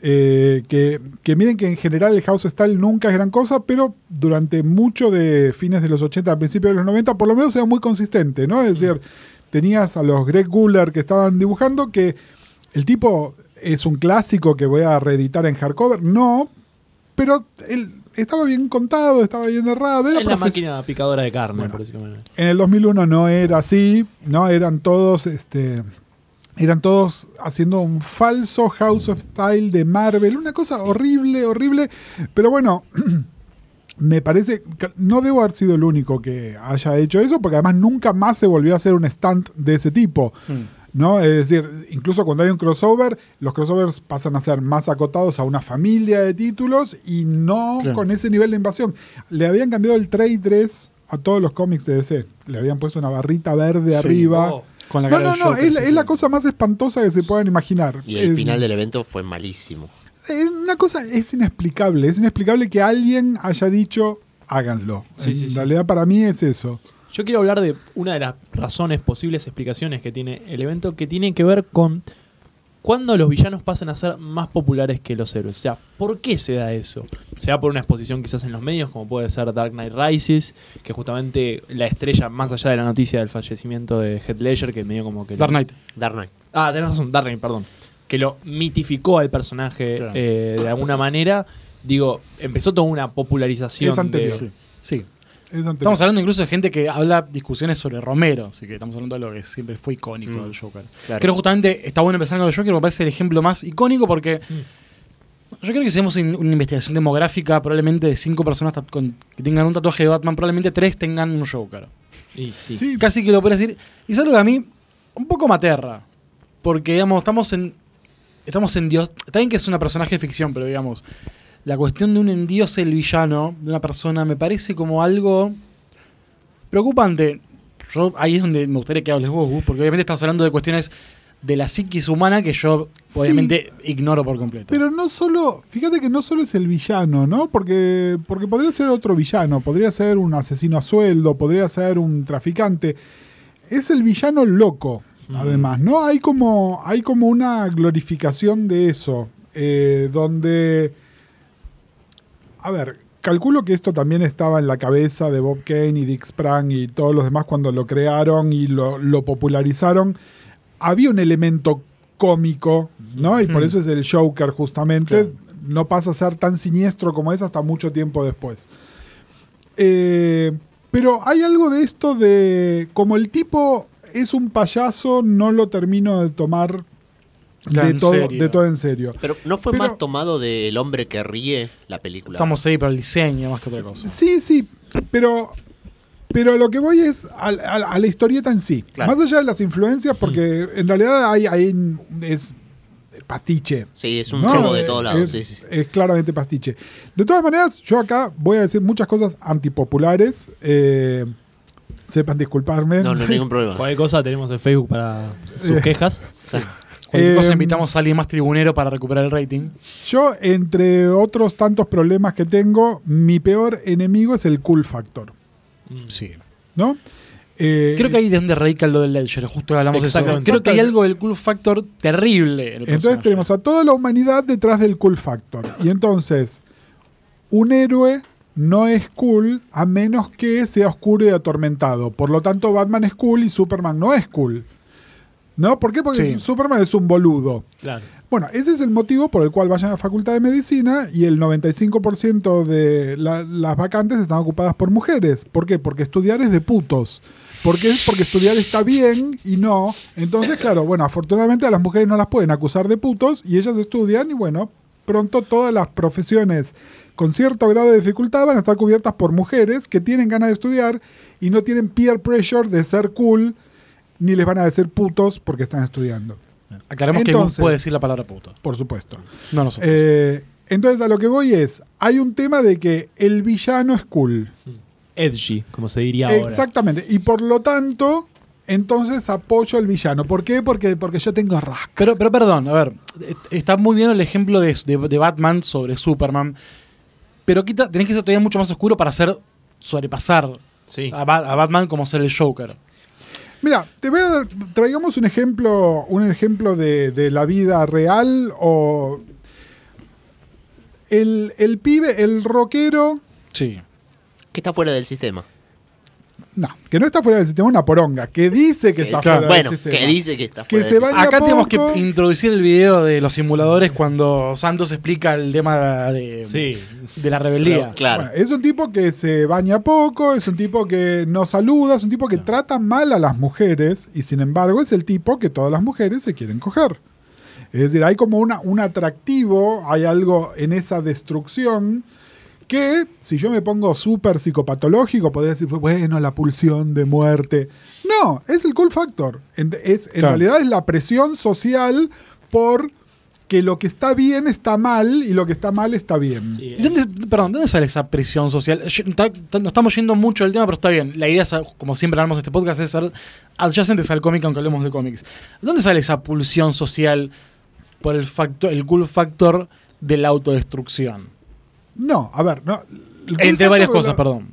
Eh, que, que miren que en general el house style nunca es gran cosa, pero durante mucho de fines de los 80, al principio de los 90, por lo menos era muy consistente, ¿no? Es decir, tenías a los Greg Guller que estaban dibujando que el tipo es un clásico que voy a reeditar en hardcover. No, pero él estaba bien contado, estaba bien narrado. Era Es la máquina picadora de carne, Bueno. en el 2001 no era así, no eran todos, este, eran todos haciendo un falso House of Style de Marvel, una cosa horrible, horrible, pero bueno. [CLEARS THROAT] Me parece que no debo haber sido el único que haya hecho eso, porque además nunca más se volvió a hacer un stand de ese tipo. ¿No? Es decir, incluso cuando hay un crossover, los crossovers pasan a ser más acotados a una familia de títulos y no Claro. con ese nivel de invasión. Le habían cambiado el trade dress a todos los cómics de DC. Le habían puesto una barrita verde Sí. arriba. Oh. Con la no, cara no, no, es, sí, es la cosa más espantosa que se puedan imaginar. Y el Es- final del evento fue malísimo. es una cosa es inexplicable. Es inexplicable que alguien haya dicho háganlo. Sí, en sí, sí. realidad, para mí es eso. Yo quiero hablar de una de las razones, posibles explicaciones que tiene el evento, que tiene que ver con cuándo los villanos pasan a ser más populares que los héroes. O sea, ¿por qué se da eso? Se da por una exposición quizás en los medios, como puede ser Dark Knight Rises, que justamente la estrella, más allá de la noticia del fallecimiento de Heath Ledger, que medio como que... lo- Dark Knight. Dark Knight. Ah, tenés razón, Dark Knight, perdón. Que lo mitificó al personaje Claro. eh, de alguna manera. Digo, empezó toda una popularización Es anterior. de... Sí. Sí. Es. Estamos hablando incluso de gente que habla discusiones sobre Romero, así que estamos hablando de lo que siempre fue icónico Mm. del Joker. Claro. Creo justamente está bueno empezar con el Joker, me parece el ejemplo más icónico porque yo creo que si hacemos in- una investigación demográfica, probablemente de cinco personas con- que tengan un tatuaje de Batman, probablemente tres tengan un Joker. Y sí. Sí, Casi que lo puedo decir. Y es algo que a mí un poco me aterra. Porque, digamos, estamos en. Estamos en Dios. Está bien que es una personaje de ficción, pero digamos. La cuestión de un endiose el villano de una persona me parece como algo preocupante. Yo, ahí es donde me gustaría que hables vos, Gus, porque obviamente estás hablando de cuestiones de la psiquis humana que yo obviamente ignoro por completo. Pero no solo, fíjate que no solo es el villano, ¿no? Porque, porque podría ser otro villano, podría ser un asesino a sueldo, podría ser un traficante. Es el villano loco, además, ¿no? Hay como, hay como una glorificación de eso, eh, donde, a ver, calculo que esto también estaba en la cabeza de Bob Kane y Dick Sprang y todos los demás cuando lo crearon y lo, lo popularizaron. Había un elemento cómico, ¿no? Y por Mm. eso es el Joker, justamente. Claro. No pasa a ser tan siniestro como es hasta mucho tiempo después. Eh, pero hay algo de esto de. Como el tipo es un payaso, no lo termino de tomar de todo, serio. de todo en serio. Pero ¿no fue Pero- más tomado del hombre que ríe la película? Estamos ahí para el diseño más que otra cosa. Sí, sí, pero, pero lo que voy es a, a- a la historieta en sí. Claro. Más allá de las influencias, porque en realidad hay, hay es pastiche. Sí, es un ¿no? chovo de Eh, todos lados. Es, sí, sí. es claramente pastiche. De todas maneras, yo acá voy a decir muchas cosas antipopulares. eh, sepan disculparme. No, no hay ningún [LAUGHS] problema. Cualquier cosa tenemos en Facebook para sus Eh. quejas. Sí. Cualquier Eh, cosa invitamos a alguien más tribunero para recuperar el rating. Yo, entre otros tantos problemas que tengo, mi peor enemigo es el cool factor. Sí. ¿No? Eh, Creo que ahí de donde radica lo del Ledger, justo hablamos de eso. Creo que hay algo del cool factor terrible. en el Entonces personaje. tenemos a toda la humanidad detrás del cool factor. Y entonces, un héroe no es cool a menos que sea oscuro y atormentado. Por lo tanto, Batman es cool y Superman no es cool. ¿No? ¿Por qué? Porque Sí. Superman es un boludo. Claro. Bueno, ese es el motivo por el cual vayan a la Facultad de Medicina y el 95% de la- las vacantes están ocupadas por mujeres. ¿Por qué? Porque estudiar es de putos. ¿Por qué? Porque estudiar está bien y no. Entonces, claro, bueno, afortunadamente a las mujeres no las pueden acusar de putos y ellas estudian y bueno, pronto todas las profesiones con cierto grado de dificultad van a estar cubiertas por mujeres que tienen ganas de estudiar y no tienen peer pressure de ser cool ni les van a decir putos porque están estudiando. Aclaremos que Entonces- Gus puede decir la palabra puto. Por supuesto. No nosotros. Eh, entonces a lo que voy es, hay un tema de que el villano es cool. Edgy, como se diría ahora. Exactamente. Y por lo tanto, entonces apoyo al villano. ¿Por qué? Porque, porque yo tengo rack. Pero, pero perdón, a ver, está muy bien el ejemplo de, de- de Batman sobre Superman, pero quita, tenés que ser todavía mucho más oscuro para hacer sobrepasar Sí. a, Ba- a Batman como ser el Joker. Mira, te voy a dar, traigamos un ejemplo, un ejemplo de, de la vida real o el, el pibe, el rockero, Sí. Que está fuera del sistema. No, que no está fuera del sistema, una poronga, que dice que está claro, fuera bueno, del sistema. que dice que está Que fuera se Acá tenemos que introducir el video de los simuladores cuando Santos explica el tema de, Sí. de la rebeldía. Claro. Bueno, es un tipo que se baña poco, es un tipo que no saluda, es un tipo que trata mal a las mujeres y sin embargo es el tipo que todas las mujeres se quieren coger. Es decir, hay como una, un atractivo, hay algo en esa destrucción que si yo me pongo súper psicopatológico podría decir, bueno, la pulsión de muerte. No, es el cool factor. En, es, en Claro. realidad es la presión social por que lo que está bien está mal y lo que está mal está bien. Sí, ¿Y dónde, perdón, ¿dónde sale esa presión social? Nos estamos yendo mucho del tema, pero está bien. La idea, es, como siempre hablamos en este podcast, es ser adyacentes al cómic, aunque hablemos de cómics. ¿Dónde sale esa pulsión social por el factor, el cool factor de la autodestrucción? No, a ver, no. Entre varias cosas, la- perdón.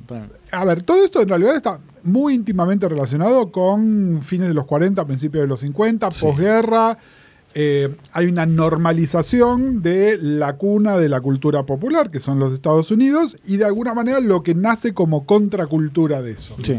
A ver, todo esto en realidad está muy íntimamente relacionado con fines de los 40, principios de los 50, Sí. posguerra. Eh, hay una normalización de la cuna de la cultura popular, que son los Estados Unidos, y de alguna manera lo que nace como contracultura de eso. Sí.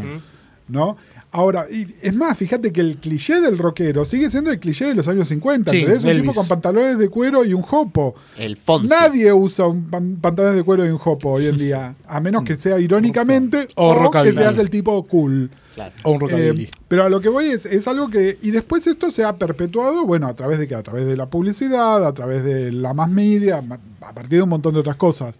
¿no? Ahora, y es más, fíjate que el cliché del rockero sigue siendo el cliché de los años 50. Sí, ¿entendés? un Elvis. tipo con pantalones de cuero y un jopo. El Fonsi. Nadie usa un pan- pantalones de cuero y un jopo hoy en día, a menos que sea [LAUGHS] irónicamente O o, que rockabilly. seas el tipo cool. Claro. O un rockabilly. Eh, pero a lo que voy es, es algo que. Y después esto se ha perpetuado, bueno, a través de qué? A través de la publicidad, a través de la más media, a partir de un montón de otras cosas.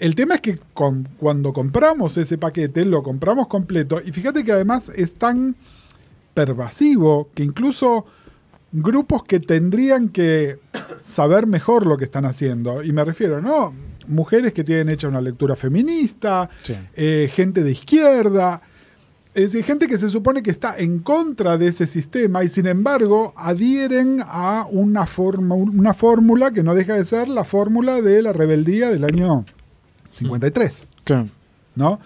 El tema es que con- cuando compramos ese paquete, lo compramos completo. Y fíjate que además es tan pervasivo que incluso grupos que tendrían que saber mejor lo que están haciendo, y me refiero, ¿no? Mujeres que tienen hecha una lectura feminista, Sí. eh, gente de izquierda, es decir, gente que se supone que está en contra de ese sistema y sin embargo adhieren a una, forma, una fórmula que no deja de ser la fórmula de la rebeldía del año 53. Claro. ¿no?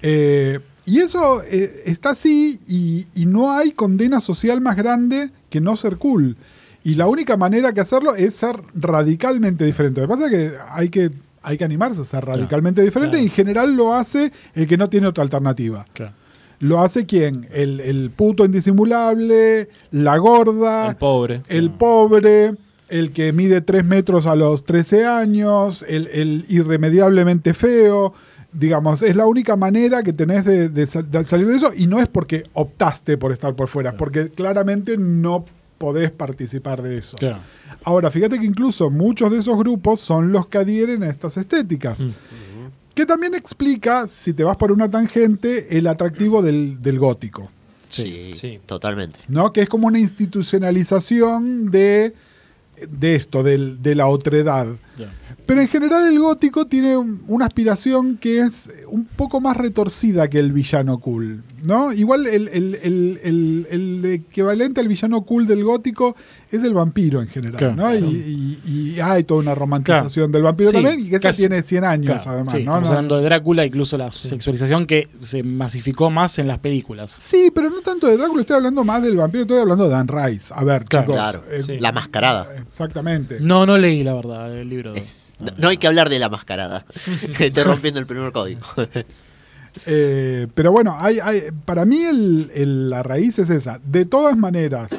Eh, y eso eh, está así y, y no hay condena social más grande que no ser cool. Y la única manera que hacerlo es ser radicalmente diferente. Lo que pasa es que hay que, hay que animarse a ser radicalmente diferente claro. y en general lo hace el que no tiene otra alternativa. Claro. Lo hace quién? El, el puto indisimulable, la gorda, El pobre. el pobre, el que mide 3 metros a los 13 años, el, el irremediablemente feo. Digamos, es la única manera que tenés de, de sal- de salir de eso y no es porque optaste por estar por fuera, porque claramente no podés participar de eso. Claro. Ahora, fíjate que incluso muchos de esos grupos son los que adhieren a estas estéticas. Que también explica, si te vas por una tangente, el atractivo del, del gótico. Sí, Sí. totalmente. ¿no? Que es como una institucionalización de, de esto, del- de la otredad. Ya. Pero en general el gótico tiene un- una aspiración que es un poco más retorcida que el villano cool. ¿No? Igual el, el- el- el- el equivalente al villano cool del gótico es el vampiro en general, Claro, ¿no? claro. Y, y- y hay toda una romantización del vampiro Sí, también, y que casi- tiene 100 años Claro, además, sí, ¿no? Estamos No- hablando de Drácula, incluso la sexualización que se masificó más en las películas. Sí, pero no tanto de Drácula, estoy hablando más del vampiro, estoy hablando de Dan Rice. A ver, Claro. chicos. Claro, eh, Sí. la mascarada. Exactamente. No, no leí la verdad el libro. Es- no, no hay que hablar de la mascarada. [LAUGHS] que esté rompiendo el primer código. Eh, pero bueno, hay, hay- para mí el- el- la raíz es esa. De todas maneras,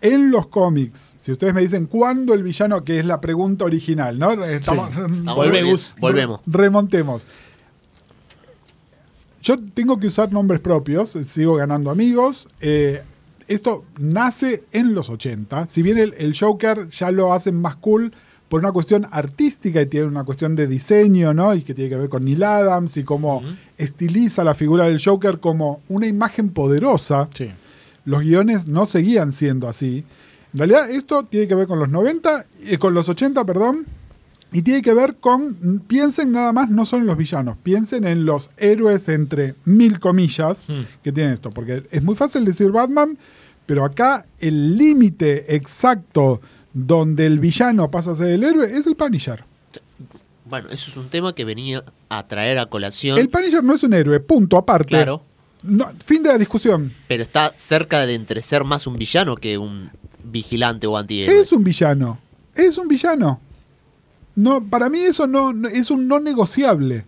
en los cómics, si ustedes me dicen cuándo el villano, que es la pregunta original, ¿no? Estamos- Gus. Volvemos. Remontemos. Yo tengo que usar nombres propios, sigo ganando amigos. eh, esto nace en los 80. Si bien el, el Joker ya lo hacen más cool por una cuestión artística y tiene una cuestión de diseño, ¿no? Y que tiene que ver con Neil Adams y cómo estiliza la figura del Joker como una imagen poderosa Sí. los guiones no seguían siendo así. En realidad esto tiene que ver con los 90, eh, con los 80, perdón, y tiene que ver con, piensen nada más, no solo en los villanos, piensen en los héroes entre mil comillas Hmm. que tienen esto, porque es muy fácil decir Batman, pero acá el límite exacto donde el villano pasa a ser el héroe es el Punisher. Bueno, eso es un tema que venía a traer a colación. El Punisher no es un héroe, punto, aparte. Claro. No, fin de la discusión. Pero está cerca de entre ser más un villano que un vigilante o antihéroe. Es un villano. Es un villano. No, para mí eso no, no- es un no negociable.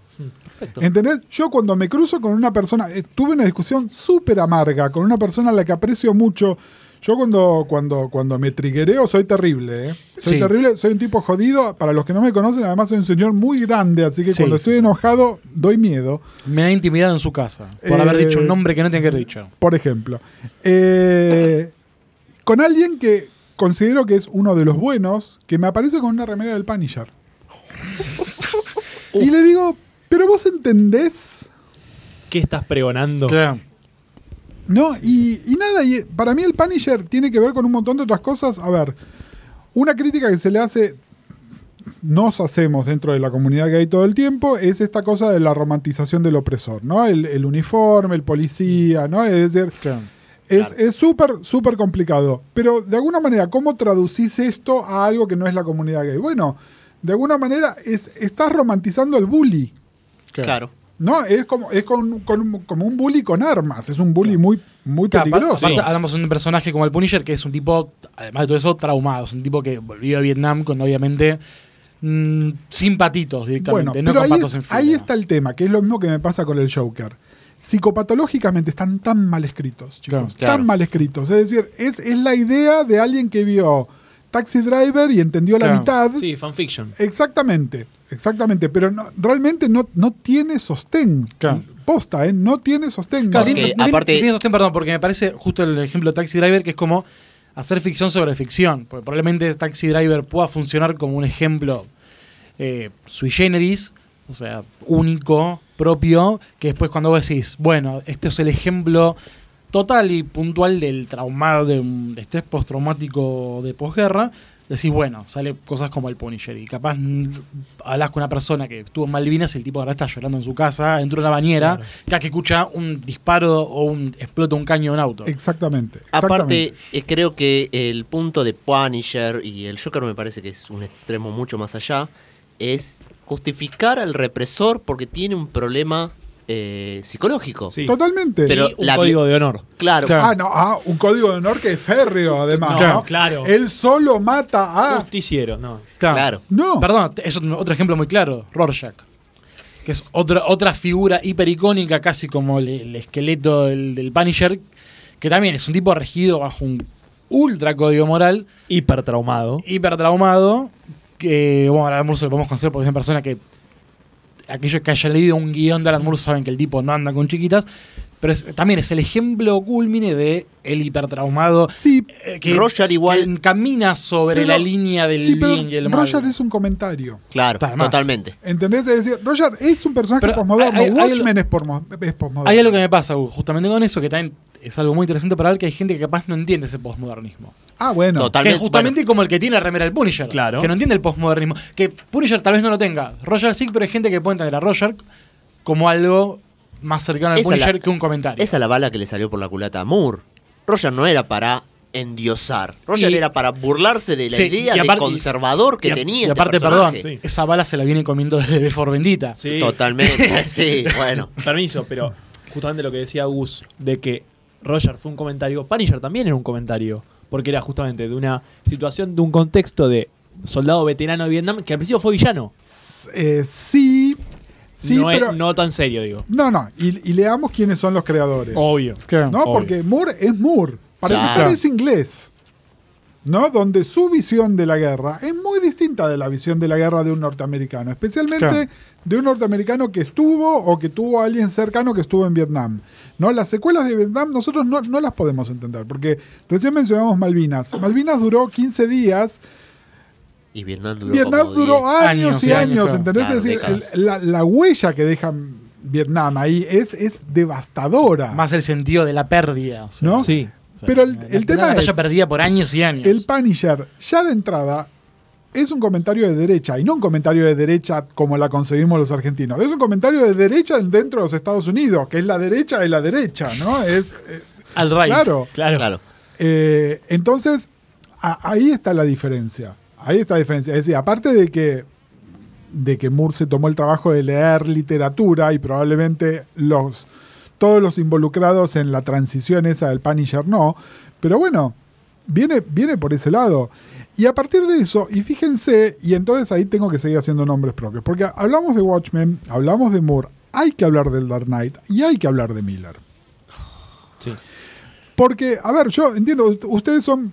Perfecto. ¿Entendés? Yo cuando me cruzo con una persona, eh, tuve una discusión súper amarga con una persona a la que aprecio mucho. Yo cuando, cuando, cuando me triguereo soy terrible, ¿eh? Soy Sí. terrible, soy un tipo jodido. Para los que no me conocen, además soy un señor muy grande, así que Sí, cuando estoy enojado doy miedo. Me ha intimidado en su casa por Eh, haber dicho un nombre que no tenía que haber dicho. por ejemplo. Eh, con alguien que considero que es uno de los buenos, que me aparece con una remera del Punisher. y [LAUGHS] le digo, pero vos entendés, ¿Qué estás pregonando? Claro. ¿No? Y, y nada, y para mí el Punisher tiene que ver con un montón de otras cosas. A ver, una crítica que se le hace, nos hacemos dentro de la comunidad que hay todo el tiempo, es esta cosa de la romantización del opresor, ¿no? El, el uniforme, el policía, ¿no? Es decir, claro. Es Claro. es súper, súper complicado. Pero de alguna manera, ¿cómo traducís esto a algo que no es la comunidad gay? Bueno, de alguna manera es, estás romantizando el bully. Claro. ¿No? Es como, es con, con un- como un bully con armas. Es un bully muy, muy peligroso. aparte hablamos de un personaje como el Punisher, que es un tipo, además de todo eso, traumado. Es un tipo que volvió a Vietnam con, obviamente, mm, simpatitos directamente, Bueno, no con ahí, patos en fila. ahí está el tema, que es lo mismo que me pasa con el Joker. Psicopatológicamente están tan mal escritos, chicos. Claro. Claro. Tan mal escritos. Es decir, es, es la idea de alguien que vio Taxi Driver y entendió la mitad. Sí, fanfiction. Exactamente, exactamente, pero no- realmente no, no tiene sostén. Claro. Posta, ¿eh? No tiene sostén. Claro, Porque tiene- tiene- aparte- tiene sostén, perdón, porque me parece justo el ejemplo de Taxi Driver, que es como hacer ficción sobre ficción. Porque probablemente Taxi Driver pueda funcionar como un ejemplo eh, sui generis, o sea, único, propio, que después cuando vos decís, bueno, este es el ejemplo total y puntual del traumado, de, un- de estrés postraumático de posguerra, decís, bueno, sale cosas como el Punisher. Y capaz hablas con una persona que estuvo en Malvinas y el tipo ahora está llorando en su casa, dentro de una bañera, cada que escucha un disparo o un explota un caño de un auto. Exactamente. Aparte, eh, creo que el punto de Punisher y el Joker me parece que es un extremo mucho más allá, es justificar al represor porque tiene un problema eh, psicológico. Sí. Totalmente. Pero Y un la código de honor. Claro, Claro. Ah, no, ah, un código de honor que es férreo, además. No, ¿no? claro. Él solo mata a. Justiciero, no. claro. No. Perdón, es otro ejemplo muy claro, Rorschach. Que es otra, otra figura hiper icónica, casi como el, el esqueleto del, del Punisher, que también es un tipo regido bajo un ultra código moral, Hiper traumado. hiper traumado, que, bueno, Moore se lo podemos conocer porque es una persona que aquellos que hayan leído un guion de Alan Moore saben que el tipo no anda con chiquitas, pero es- también es el ejemplo culmine de el hipertraumado Sí, eh, que, Roger igual- que camina sobre pero- la línea del sí, bien y el mal. Roger es un comentario. Claro, totalmente. ¿Entendés? Es decir, Roger es un personaje Pero posmoderno. hay- hay- hay Watchmen es, posmoderno. Hay algo que me pasa, Gus, justamente con eso, que también es algo muy interesante para ver que hay gente que capaz no entiende ese postmodernismo. Ah, bueno. Total. Que es justamente como el que tiene la remera del Punisher. Claro. Que no entiende el postmodernismo. Que Punisher tal vez no lo tenga. Roger sí, pero hay gente que puede entender a Roger como algo más cercano al Esa Punisher la- que un comentario. Esa es la bala que le salió por la culata a Moore. Roger no era para endiosar. Roger Y- era para burlarse de la Sí, idea de conservador que y tenía Y este aparte, perdón. Sí. esa bala se la viene comiendo desde B for Bendita. Sí. Totalmente, [LAUGHS] sí, bueno. Permiso, pero justamente lo que decía Gus, de que Roger fue un comentario, Punisher también era un comentario, porque era justamente de una situación, de un contexto de soldado veterano de Vietnam, que al principio fue villano. Eh, sí, sí, no, es- no tan serio, digo. No, no, y, y leamos quiénes son los creadores. Obvio. Claro. ¿no? obvio. Porque Moore es Moore. Para Claro. empezar es inglés. ¿No? Donde su visión de la guerra es muy distinta de la visión de la guerra de un norteamericano. Especialmente Claro. de un norteamericano que estuvo o que tuvo a alguien cercano que estuvo en Vietnam. ¿No? Las secuelas de Vietnam nosotros no, no las podemos entender. Porque recién mencionamos Malvinas. Malvinas duró 15 días. Y Vietnam duró Vietnam como duró 10. años, Años y años. ¿Entendés? Claro, es decir, la, la huella que deja Vietnam ahí es, es devastadora. Más el sentido de la pérdida. o sea, ¿No? Sí. o sea, Pero el- la- el la tema batalla es- perdida por años y años. El Punisher, ya de entrada, es un comentario de derecha, y no un comentario de derecha como la concebimos los argentinos. Es un comentario de derecha dentro de los Estados Unidos, que es la derecha de la derecha, ¿no? Es, eh, Al right. claro. Claro. Claro. Eh, entonces, a- ahí está la diferencia. Ahí está la diferencia. Es decir, aparte de que, de que Moore se tomó el trabajo de leer literatura y probablemente los, todos los involucrados en la transición esa del Punisher no, pero bueno, viene, viene por ese lado. Y a partir de eso, y fíjense, y entonces ahí tengo que seguir haciendo nombres propios, porque hablamos de Watchmen, hablamos de Moore, hay que hablar del Dark Knight y hay que hablar de Miller. Sí. Porque, a ver, yo entiendo, ust- ustedes son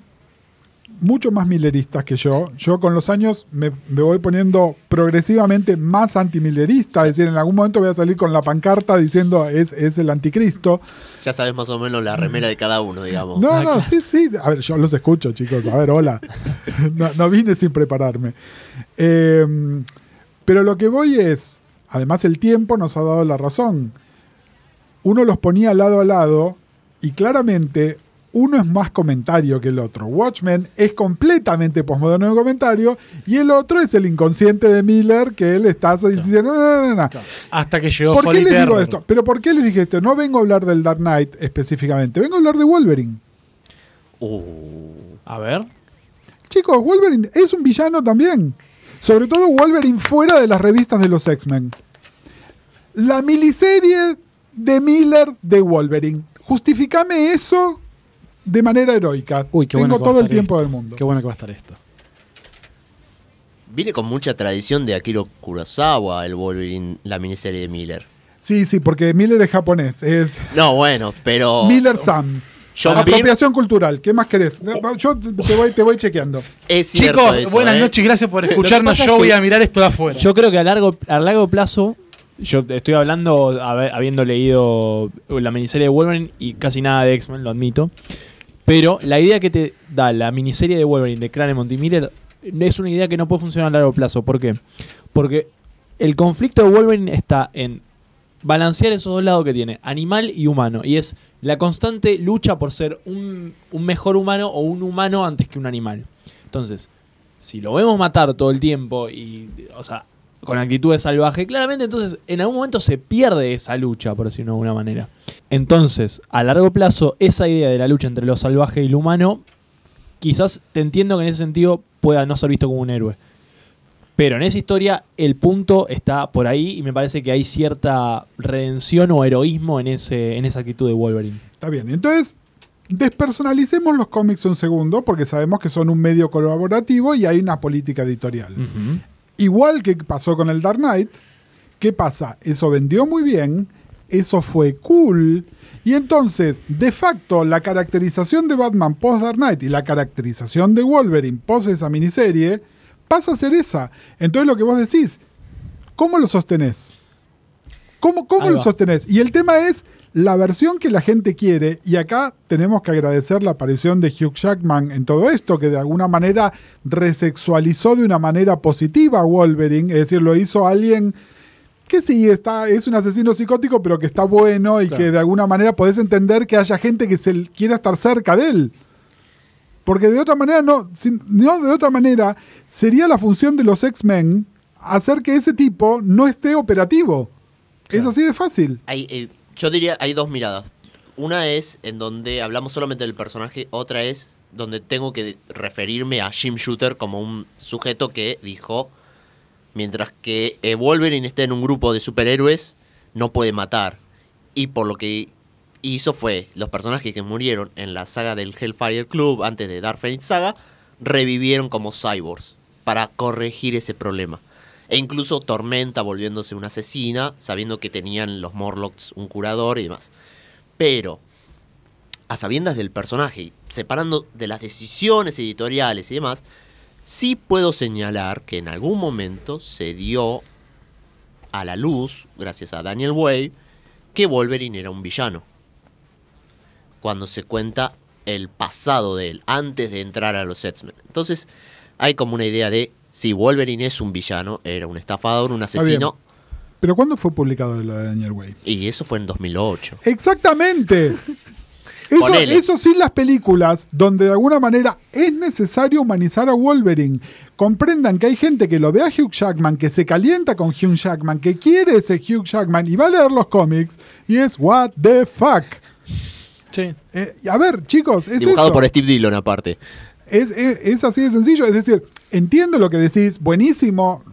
mucho más milleristas que yo. Yo con los años me, me voy poniendo progresivamente más antimillerista. Es decir, en algún momento voy a salir con la pancarta diciendo es, es el anticristo. Ya sabes más o menos la remera de cada uno, digamos. No, no, sí, sí. A ver, yo los escucho, chicos. A ver, hola. No, no vine sin prepararme. Eh, pero lo que voy es, además el tiempo nos ha dado la razón. Uno los ponía lado a lado y claramente uno es más comentario que el otro. Watchmen es completamente posmoderno en comentario y el otro es el inconsciente de Miller que él está diciendo, no, no, no, no. Hasta que llegó ¿Por qué les digo esto? Pero ¿por qué les dije esto? No vengo a hablar del Dark Knight específicamente, vengo a hablar de Wolverine. Uh, A ver. Chicos, Wolverine es un villano también. Sobre todo Wolverine fuera de las revistas de los X-Men. La miliserie de Miller de Wolverine. Justificame eso de manera heroica. Uy, qué Tengo bueno que todo el tiempo esto. del mundo. Qué bueno que va a estar esto. viene con mucha tradición de Akiro Kurosawa, el Wolverine, la miniserie de Miller. Sí, sí, porque Miller es japonés. Es No, bueno, pero. Miller Sam. John Apropiación cultural. ¿Qué más querés? Yo te voy, te voy chequeando. Es Chicos, eso, buenas ¿eh? noches, gracias por escucharnos. Yo es voy a mirar esto de afuera. Yo creo que a largo, a largo plazo, yo estoy hablando habiendo leído la miniserie de Wolverine y casi nada de X-Men, lo admito. Pero la idea que te da la miniserie de Wolverine de Claremont y Miller es una idea que no puede funcionar a largo plazo. ¿Por qué? Porque el conflicto de Wolverine está en balancear esos dos lados que tiene, animal y humano. Y es la constante lucha por ser un, un mejor humano o un humano antes que un animal. Entonces, si lo vemos matar todo el tiempo y, o sea, con actitudes salvajes, claramente entonces en algún momento se pierde esa lucha, por decirlo de alguna manera. Entonces, a largo plazo, esa idea de la lucha entre lo salvaje y lo humano, quizás te entiendo que en ese sentido pueda no ser visto como un héroe. Pero en esa historia el punto está por ahí y me parece que hay cierta redención o heroísmo en, ese, en esa actitud de Wolverine. Está bien. Entonces, despersonalicemos los cómics un segundo, porque sabemos que son un medio colaborativo y hay una política editorial. Igual que pasó con el Dark Knight, ¿qué pasa? Eso vendió muy bien, eso fue cool, y entonces, de facto, la caracterización de Batman post Dark Knight y la caracterización de Wolverine post esa miniserie pasa a ser esa. Entonces, lo que vos decís, ¿cómo lo sostenés? ¿Cómo, cómo lo sostenés? Y el tema es la versión que la gente quiere, y acá tenemos que agradecer la aparición de Hugh Jackman en todo esto, que de alguna manera resexualizó de una manera positiva a Wolverine, es decir, lo hizo alguien que sí, está, es un asesino psicótico, pero que está bueno y Claro. que de alguna manera podés entender que haya gente que se quiera estar cerca de él. Porque de otra manera, no, sin- no de otra manera, sería la función de los X-Men hacer que ese tipo no esté operativo. Es así de fácil. Hay, eh, Yo diría, hay dos miradas. Una es en donde hablamos solamente del personaje, otra es donde tengo que referirme a Jim Shooter como un sujeto que dijo, mientras que Wolverine esté en un grupo de superhéroes, no puede matar. Y por lo que hizo fue, los personajes que murieron en la saga del Hellfire Club antes de Dark Phoenix Saga, revivieron como cyborgs para corregir ese problema. E incluso Tormenta volviéndose una asesina, sabiendo que tenían los Morlocks un curador y demás. Pero, a sabiendas del personaje, y separando de las decisiones editoriales y demás, sí puedo señalar que en algún momento se dio a la luz, gracias a Daniel Way, que Wolverine era un villano. Cuando se cuenta el pasado de él, antes de entrar a los X-Men. Entonces, hay como una idea de si Wolverine es un villano, era un estafador, un asesino, Pero ¿cuándo fue publicado lo de Daniel Way? y eso fue en 2008. Exactamente. [LAUGHS] Eso, eso sí, las películas donde de alguna manera es necesario humanizar a Wolverine. Comprendan que hay gente que lo ve a Hugh Jackman, que se calienta con Hugh Jackman, que quiere ese Hugh Jackman y va a leer los cómics y es what the fuck. Sí. Eh, y a ver, chicos, es Dibujado eso. por Steve Dillon aparte. Es, es- es así de sencillo. Es decir, entiendo lo que decís, buenísimo,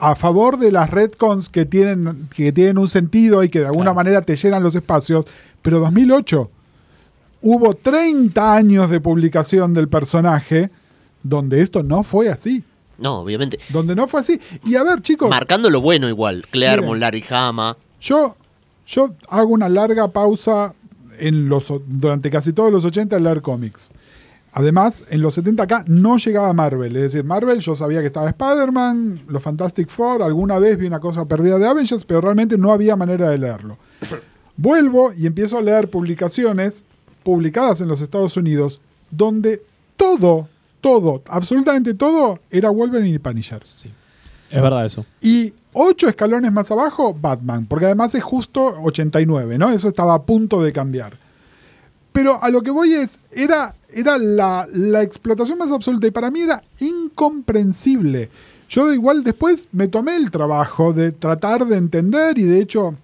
a favor de las retcons que tienen, que tienen un sentido y que de alguna Claro. manera te llenan los espacios, pero 2008 hubo 30 años de publicación del personaje donde esto no fue así. No, obviamente. Donde no fue así. Y a ver, chicos, Marcando lo bueno igual. Larry Hama. yo, yo hago una larga pausa en los, durante casi todos los 80 en leer cómics. Además, en los 70 acá no llegaba Marvel. Es decir, Marvel yo sabía que estaba Spider-Man, los Fantastic Four, alguna vez vi una cosa perdida de Avengers, pero realmente no había manera de leerlo. [COUGHS] Vuelvo y empiezo a leer publicaciones publicadas en los Estados Unidos donde todo, todo, absolutamente todo era Wolverine y Punisher. Sí. Es verdad eso. Y ocho escalones más abajo, Batman, porque además es justo 89, ¿no? Eso estaba a punto de cambiar. Pero a lo que voy es, era, era la, la explotación más absoluta y para mí era incomprensible. Yo igual después me tomé el trabajo de tratar de entender y de hecho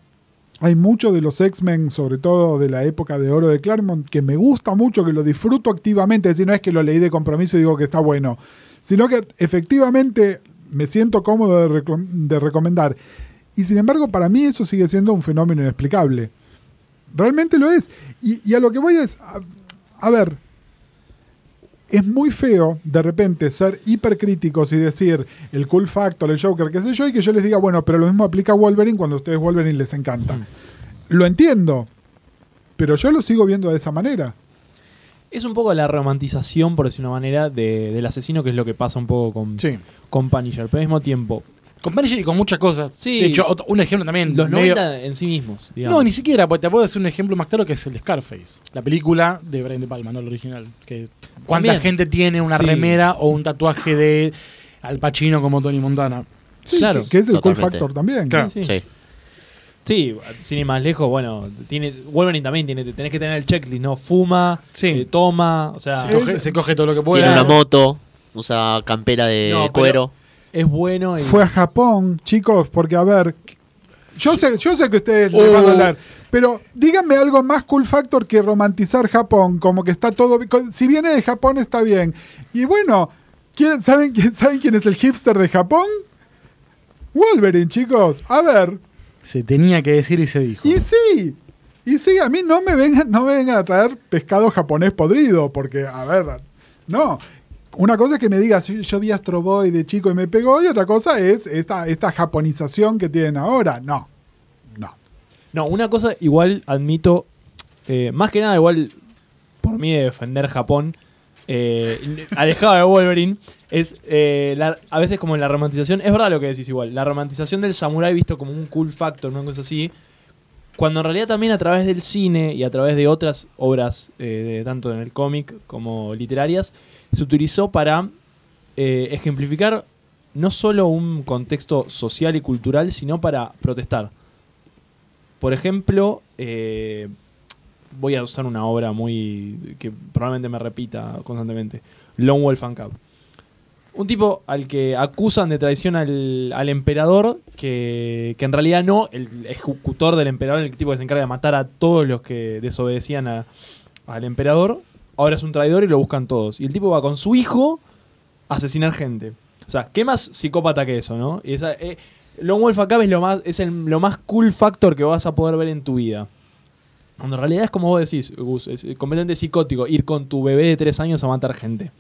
hay muchos de los X-Men, sobre todo de la época de oro de Claremont, que me gusta mucho, que lo disfruto activamente. Es decir, no es que lo leí de compromiso y digo que está bueno, sino que efectivamente me siento cómodo de, de recomendar. Y sin embargo, para mí eso sigue siendo un fenómeno inexplicable. Realmente lo es. Y, y a lo que voy es, a, a ver, es muy feo de repente ser hipercríticos y decir el cool factor, el Joker, qué sé yo, y que yo les diga, bueno, pero lo mismo aplica a Wolverine cuando a ustedes Wolverine les encanta. Lo entiendo, pero yo lo sigo viendo de esa manera. Es un poco la romantización, por decir una manera, de- del asesino, que es lo que pasa un poco con, Sí. con Punisher. Pero al mismo tiempo, Con Punisher y con muchas cosas. Sí. De hecho, otro- un ejemplo también. los medio- 90 en sí mismos. digamos. No, ni siquiera, porque te puedo decir un ejemplo más claro que es el de Scarface. La película de Brian De Palma, no el original. Que ¿Cuánta También. gente tiene una Sí. remera o un tatuaje de Al Pacino como Tony Montana? Sí, Claro, que, es el cool totalmente. factor también. Claro. Sí. Sí. Sí, sin ir más lejos, bueno, tiene, Wolverine también tiene, tenés que tener el checklist, ¿no? Fuma, Sí. eh, toma, o sea, se, coge, se coge todo lo que puede. Tiene una moto. Usa campera de No, pero- cuero. Es bueno y Fue a Japón, chicos, porque a ver, yo sé, yo sé que ustedes les Oh. va a doler, pero díganme algo más cool factor que romantizar Japón, como que está todo, si viene de Japón está bien. Y bueno, ¿quién, saben, quién, ¿saben quién es el hipster de Japón? Wolverine, chicos. A ver, Se tenía que decir y se dijo. y sí, y sí, a mí no me vengan, no me vengan a traer pescado japonés podrido, porque, a ver, no. Una cosa es que me digas, yo, yo vi Astro Boy de chico y me pegó, y otra cosa es esta, esta japonización que tienen ahora. No, no. No, una cosa igual admito, eh, más que nada igual por mí de defender Japón, eh, [LAUGHS] alejado de Wolverine, es eh, la- a veces como la romantización, es verdad lo que decís igual, la romantización del samurái visto como un cool factor, una cosa así, cuando en realidad también a través del cine y a través de otras obras, eh, de- tanto en el cómic como literarias, se utilizó para eh, ejemplificar no solo un contexto social y cultural, sino para protestar. Por ejemplo, eh, voy a usar una obra muy que probablemente me repita constantemente, Lone Wolf and Cub. Un tipo al que acusan de traición al, al emperador, que, que en realidad no, el ejecutor del emperador, el tipo que se encarga de matar a todos los que desobedecían a- al emperador, ahora es un traidor y lo buscan todos. Y el tipo va con su hijo a asesinar gente. O sea, ¿qué más psicópata que eso, no? Y esa, eh, Lone Wolf acá es, lo más, es el- lo más cool factor que vas a poder ver en tu vida. Cuando en realidad es como vos decís, Gus, es completamente psicótico ir con tu bebé de tres años a matar gente.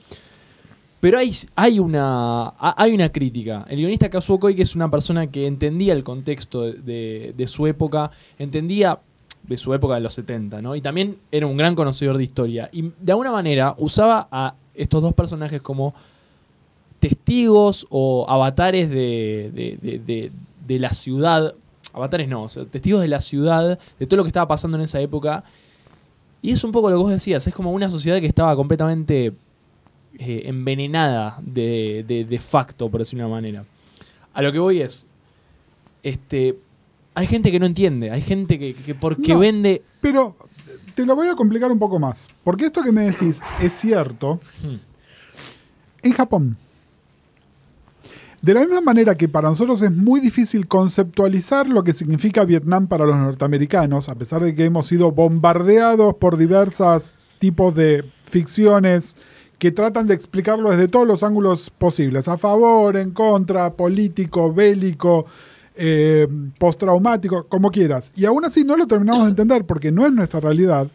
Pero hay, hay, una, ha- hay una crítica. El guionista Kazuo Koi, que es una persona que entendía el contexto de, su época, entendía de su época de los 70, ¿no? Y también era un gran conocedor de historia. Y de alguna manera usaba a estos dos personajes como testigos o avatares de- de la ciudad. Avatares no, o sea, testigos de la ciudad, de todo lo que estaba pasando en esa época. Y es un poco lo que vos decías, es como una sociedad que estaba completamente eh, envenenada de, de- de facto, por decirlo de una manera. A lo que voy es, este, hay gente que no entiende, hay gente que, que porque No. vende... Pero te lo voy a complicar un poco más. Porque esto que me decís es cierto Hmm. en Japón. De la misma manera que para nosotros es muy difícil conceptualizar lo que significa Vietnam para los norteamericanos, a pesar de que hemos sido bombardeados por diversos tipos de ficciones que tratan de explicarlo desde todos los ángulos posibles, a favor, en contra, político, bélico, eh, postraumático, como quieras. Y aún así no lo terminamos de entender porque no es nuestra realidad.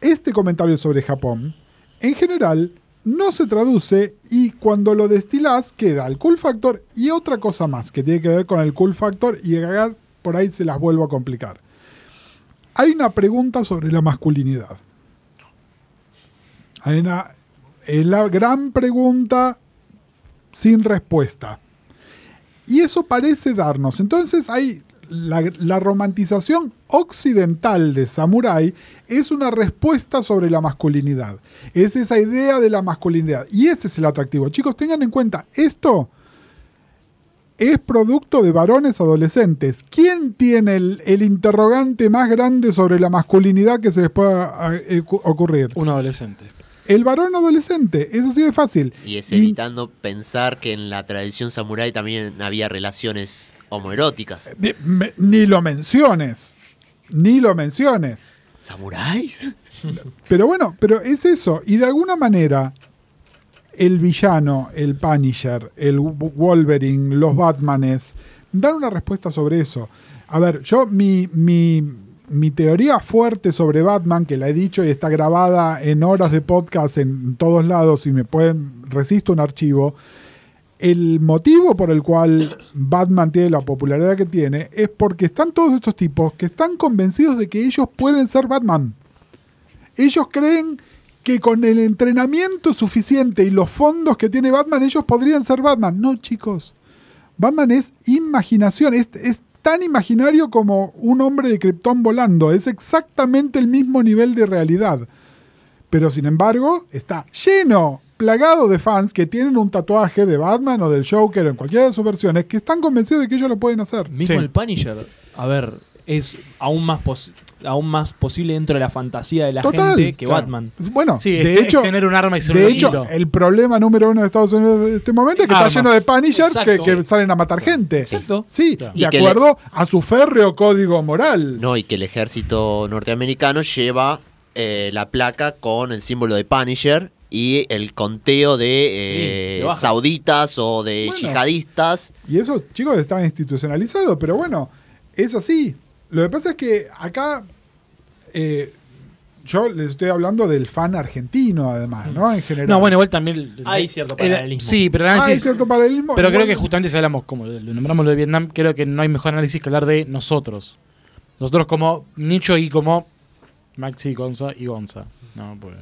Este comentario sobre Japón, en general, no se traduce y cuando lo destilás queda el cool factor y otra cosa más que tiene que ver con el cool factor y por ahí se las vuelvo a complicar. Hay una pregunta sobre la masculinidad. Hay una, es la gran pregunta sin respuesta. Y eso parece darnos. Entonces hay la, romantización occidental de Samurai es una respuesta sobre la masculinidad. Es esa idea de la masculinidad. Y ese es el atractivo. Chicos, tengan en cuenta, esto es producto de varones adolescentes. ¿Quién tiene el, el interrogante más grande sobre la masculinidad que se les pueda eh, cu- ocurrir? Un adolescente. El varón adolescente. Es así de fácil. Y es Y- evitando pensar que en la tradición samurái también había relaciones homoeróticas. me- ni lo menciones. Ni lo menciones. ¿Samuráis? Pero bueno, pero es eso. Y de alguna manera, el villano, el Punisher, el Wolverine, los Batmanes, dan una respuesta sobre eso. A ver, yo mi, mi, mi teoría fuerte sobre Batman, que la he dicho y está grabada en horas de podcast en todos lados y me pueden, resisto un archivo. El motivo por el cual Batman tiene la popularidad que tiene es porque están todos estos tipos que están convencidos de que ellos pueden ser Batman. Ellos creen que con el entrenamiento suficiente y los fondos que tiene Batman, ellos podrían ser Batman. No, chicos. Batman es imaginación, es, es tan imaginario como un hombre de Krypton volando. Es exactamente el mismo nivel de realidad. Pero sin embargo, está lleno, plagado de fans que tienen un tatuaje de Batman o del Joker o en cualquiera de sus versiones que están convencidos de que ellos lo pueden hacer. Mismo Sí. el Punisher, a ver, es aún más, pos- aún más posible dentro de la fantasía de la Total, gente que claro. Batman. Bueno, Sí, de es, es hecho, tener un arma y ser De un hecho, el problema número uno de Estados Unidos en este momento es que Armas. está lleno de Punishers que, salen a matar gente. Exacto. Sí, Claro. de Y que acuerdo a su férreo código moral. No, y que el ejército norteamericano lleva eh, la placa con el símbolo de Punisher y el conteo de, eh, Sí, de bajas. sauditas o de Bueno. yihadistas. Y eso, chicos, está institucionalizado, pero bueno, es así. Lo que pasa es que acá eh, yo les estoy hablando del fan argentino, además, ¿no? En general. No, bueno, igual también. Hay cierto el- paralelismo. sí, pero Ah, hay análisis. cierto paralelismo. pero creo que justamente si hablamos, como lo nombramos lo de Vietnam, creo que no hay mejor análisis que hablar de nosotros. Nosotros como nicho y como Maxi, Gonza y Gonza. No, pues,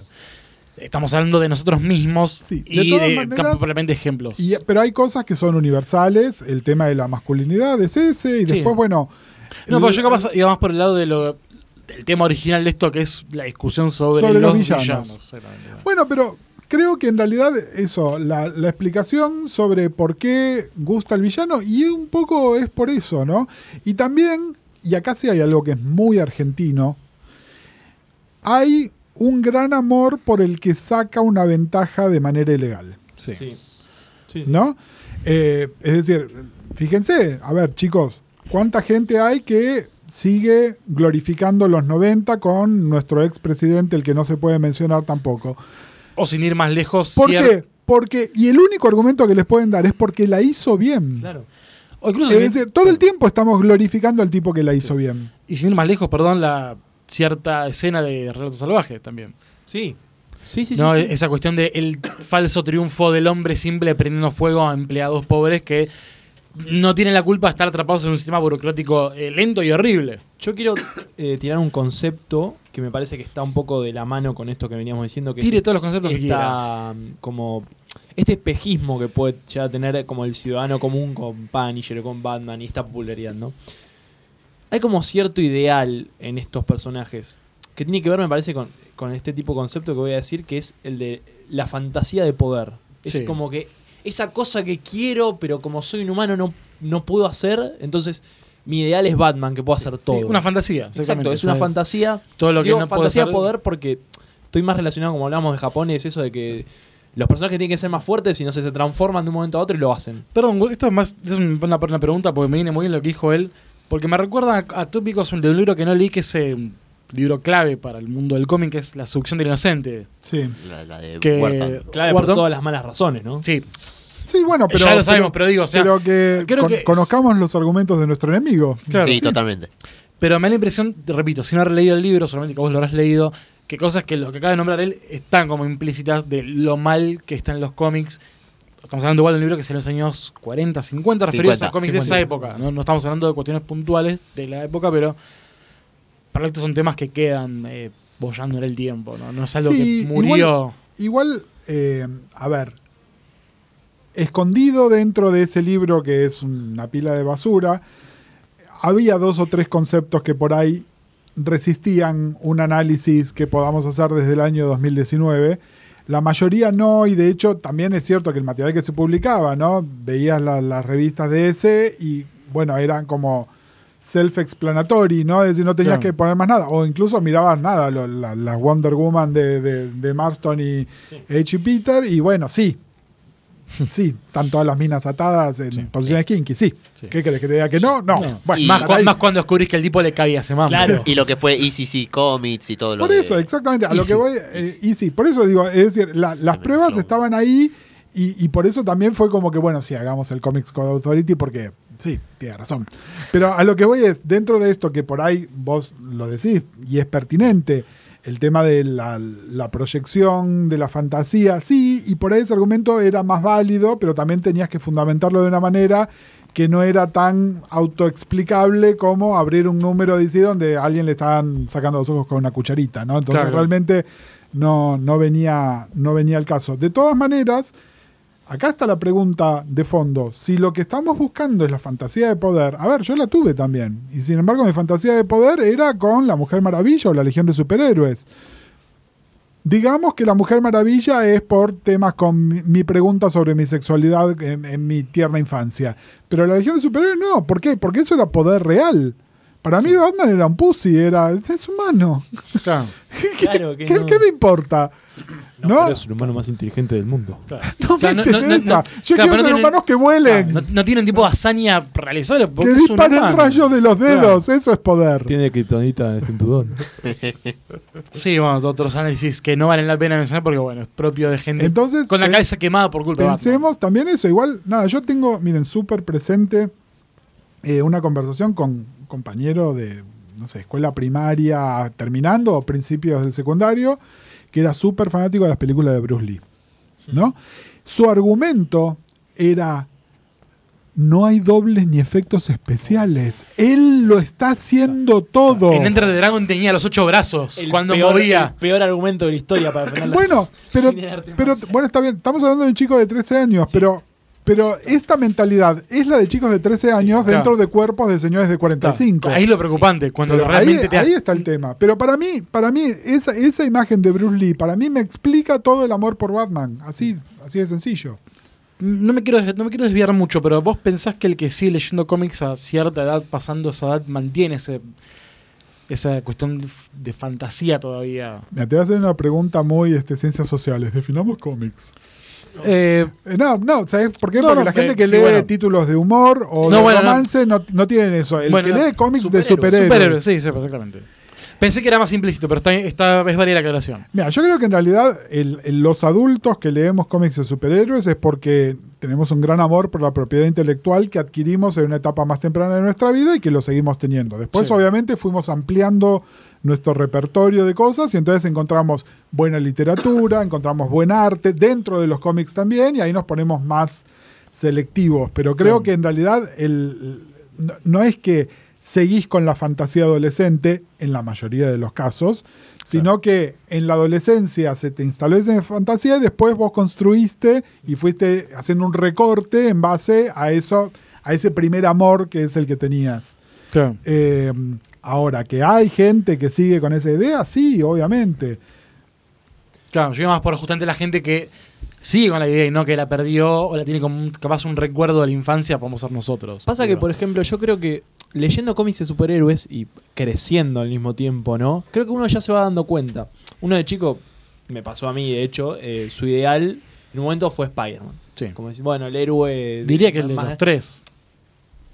estamos hablando de nosotros mismos Sí, de y de maneras- probablemente ejemplos. Y- pero hay cosas que son universales. El tema de la masculinidad es ese. Y Sí. después, bueno. No, pero yo capaz iba más por el lado de lo, del tema original de esto, que es la discusión sobre, Sobre los los, villanos. Bueno, pero creo que en realidad eso, la, la explicación sobre por qué gusta el villano, y un poco es por eso, ¿no? Y también, y acá sí hay algo que es muy argentino, hay un gran amor por el que saca una ventaja de manera ilegal. Sí. Sí. Sí, sí. ¿no? Eh, es decir, fíjense, a ver, chicos, ¿cuánta gente hay que sigue glorificando los 90 con nuestro expresidente, el que no se puede mencionar tampoco? O sin ir más lejos, ¿Por cier- qué? Porque, y el único argumento que les pueden dar es porque la hizo bien. Claro. O incluso Es decir, todo el tiempo estamos glorificando al tipo que la hizo bien. y sin ir más lejos, perdón, la cierta escena de Relato Salvaje también. Sí. Sí, sí, sí. ¿no? sí. Esa cuestión de el falso triunfo del hombre simple prendiendo fuego a empleados pobres que no tienen la culpa de estar atrapados en un sistema burocrático eh, lento y horrible. Yo quiero eh, tirar un concepto que me parece que está un poco de la mano con esto que veníamos diciendo. Que Tire es todos los conceptos que quiera. como este espejismo que puede llegar a tener como el ciudadano común con Punisher, con Batman y esta popularidad, ¿no? Hay como cierto ideal en estos personajes que tiene que ver, me parece, con, con este tipo de concepto que voy a decir, que es el de la fantasía de poder. Es Sí. como que esa cosa que quiero, pero como soy un humano no, no puedo hacer, entonces mi ideal es Batman, que puedo hacer todo. Sí, una fantasía. Exacto, es una ¿sabes? fantasía. Todo lo que Digo no fantasía ser- poder porque estoy más relacionado, como hablábamos de Japón, es eso de que los personajes tienen que ser más fuertes y no sé, se transforman de un momento a otro y lo hacen. Perdón, esto es más es una, una pregunta porque me viene muy bien lo que dijo él. Porque me recuerda a, a tópicos de un libro que no leí, que un libro clave para el mundo del cómic, que es La seducción del inocente. Sí. La, la de Que, Wharton- por todas las malas razones, ¿no? Sí, Sí, bueno, pero. Ya lo sabemos, pero digo, o sea, pero que, creo con- que conozcamos los argumentos de nuestro enemigo. claro. sí, totalmente. Pero me da la impresión, te repito, si no has leído el libro, solamente que vos lo habrás leído, que cosas que lo que acaba de nombrar él están como implícitas de lo mal que están los cómics. Estamos hablando igual de un libro que es en los años 40, 50, referidos 50, a cómics de esa 50. época. ¿no? No estamos hablando de cuestiones puntuales de la época, pero para estos son temas que quedan eh, bollando en el tiempo. No, no es algo Sí, que murió. Igual, eh, a ver, escondido dentro de ese libro que es una pila de basura, había dos o tres conceptos que por ahí resistían un análisis que podamos hacer desde el año 2019. La mayoría no, y de hecho también es cierto que el material que se publicaba, ¿no? Veías la- las revistas de ese y, bueno, eran como self-explanatory, ¿no? Es decir, no tenías Claro. que poner más nada. O incluso mirabas nada, lo- la, la Wonder Woman de, de, de Marston y Sí. H. Peter, y bueno, sí. [LAUGHS] Sí, están todas las minas atadas en Sí. posiciones kinky, sí. Sí. ¿Qué querés que te diga que no? No. No. Bueno, Y- más, hasta cu- ahí. más cuando descubrís que el tipo le cabía ese mambo. Claro. Y lo que fue ECC Comics y todo lo Por de- eso, exactamente. A lo Easy. que voy, eh, easy. Por eso digo, es decir, la- las pruebas estaban ahí y, y por eso también fue como que, bueno, sí, hagamos el Comics Code Authority porque, sí, tiene razón. Pero a lo que voy es, dentro de esto que por ahí vos lo decís y es pertinente, el tema de la, la proyección de la fantasía, sí, y por ahí ese argumento era más válido, pero también tenías que fundamentarlo de una manera que no era tan autoexplicable como abrir un número de donde a alguien le estaban sacando los ojos con una cucharita, ¿no? Entonces Claro. realmente no, no, venía, no venía el caso. De todas maneras, acá está la pregunta de fondo. Si lo que estamos buscando es la fantasía de poder, a ver, yo la tuve también. Y sin embargo, mi fantasía de poder era con la Mujer Maravilla o la Legión de Superhéroes. Digamos que la Mujer Maravilla es por temas con mi, mi pregunta sobre mi sexualidad en, en mi tierna infancia. Pero la Legión de Superhéroes no. ¿Por qué? Porque eso era poder real. Para mí Batman era un pussy, era es humano. Claro. [LAUGHS] ¿Qué, Claro que qué- no. qué me importa? No, ¿No? pero es el humano más inteligente del mundo. No [LAUGHS] me no- no- no- interesa. no- Yo claro, quiero no ser tienen- humanos que vuelen. No, no tiene un tipo de hazaña realizable que es un disparen humano. rayos de los dedos. Eso es poder. Tiene criptonita de cinturón. [LAUGHS] Sí, bueno, otros análisis que no valen la pena mencionar porque, bueno, es propio de gente Entonces, con la pen- cabeza quemada por culpa de. Pensemos también eso. Igual, nada, yo tengo, miren, súper presente eh, una conversación con un compañero de, no sé, escuela primaria terminando o principios del secundario, que era súper fanático de las películas de Bruce Lee. ¿No? Su argumento era. No hay dobles ni efectos especiales. Él lo está haciendo todo. En Enter the Dragon tenía los ocho brazos El cuando peor, movía. el peor argumento de la historia para [LAUGHS] la- Bueno, [LAUGHS] pero, pero bueno, está bien. Estamos hablando de un chico de 13 años, Sí. pero, pero esta mentalidad es la de chicos de 13 años claro. dentro de cuerpos de señores de 45. Ahí es lo preocupante, cuando Pero realmente ahí, te ahí está el tema. Pero para mí, para mí esa, esa imagen de Bruce Lee, para mí me explica todo el amor por Batman. Así, así de sencillo. No me, quiero, no me quiero desviar mucho, pero vos pensás que el que sigue leyendo cómics a cierta edad, pasando esa edad, mantiene ese, esa cuestión de, de fantasía todavía. Mira, te voy a hacer una pregunta muy este, ciencias sociales. Definamos cómics. Eh, No, no, ¿sabes por qué? No, Porque no, la gente eh, que sí, lee bueno. títulos de humor o No, de bueno, no. romance no, no tienen eso. El Bueno, que lee cómics de superhéroes, sí, sí, exactamente. Pensé que era más implícito, pero está, está, es válida la aclaración. Mira, yo creo que en realidad el- el- los adultos que leemos cómics de superhéroes es porque tenemos un gran amor por la propiedad intelectual que adquirimos en una etapa más temprana de nuestra vida y que lo seguimos teniendo. Después, Sí. obviamente, fuimos ampliando nuestro repertorio de cosas y entonces encontramos buena literatura, encontramos buen arte dentro de los cómics también y ahí nos ponemos más selectivos. Pero creo que en realidad el, no, no es que seguís con la fantasía adolescente en la mayoría de los casos, sino que en la adolescencia se te instaló esa fantasía y después vos construiste y fuiste haciendo un recorte en base a eso, a ese primer amor que es el que tenías. Claro. Eh, ahora, que hay gente que sigue con esa idea, sí, obviamente. Claro, yo iba más por justamente la gente que sigue con la idea y no que la perdió o la tiene como un- capaz un recuerdo de la infancia, podemos ser nosotros. Pasa que, por ejemplo, yo creo que leyendo cómics de superhéroes y creciendo al mismo tiempo, ¿no? Creo que uno ya se va dando cuenta. Uno de chico, me pasó a mí, de hecho, eh, su ideal en un momento fue Spider-Man. Sí. Como decir, bueno, el héroe... Diría que el de más- los tres.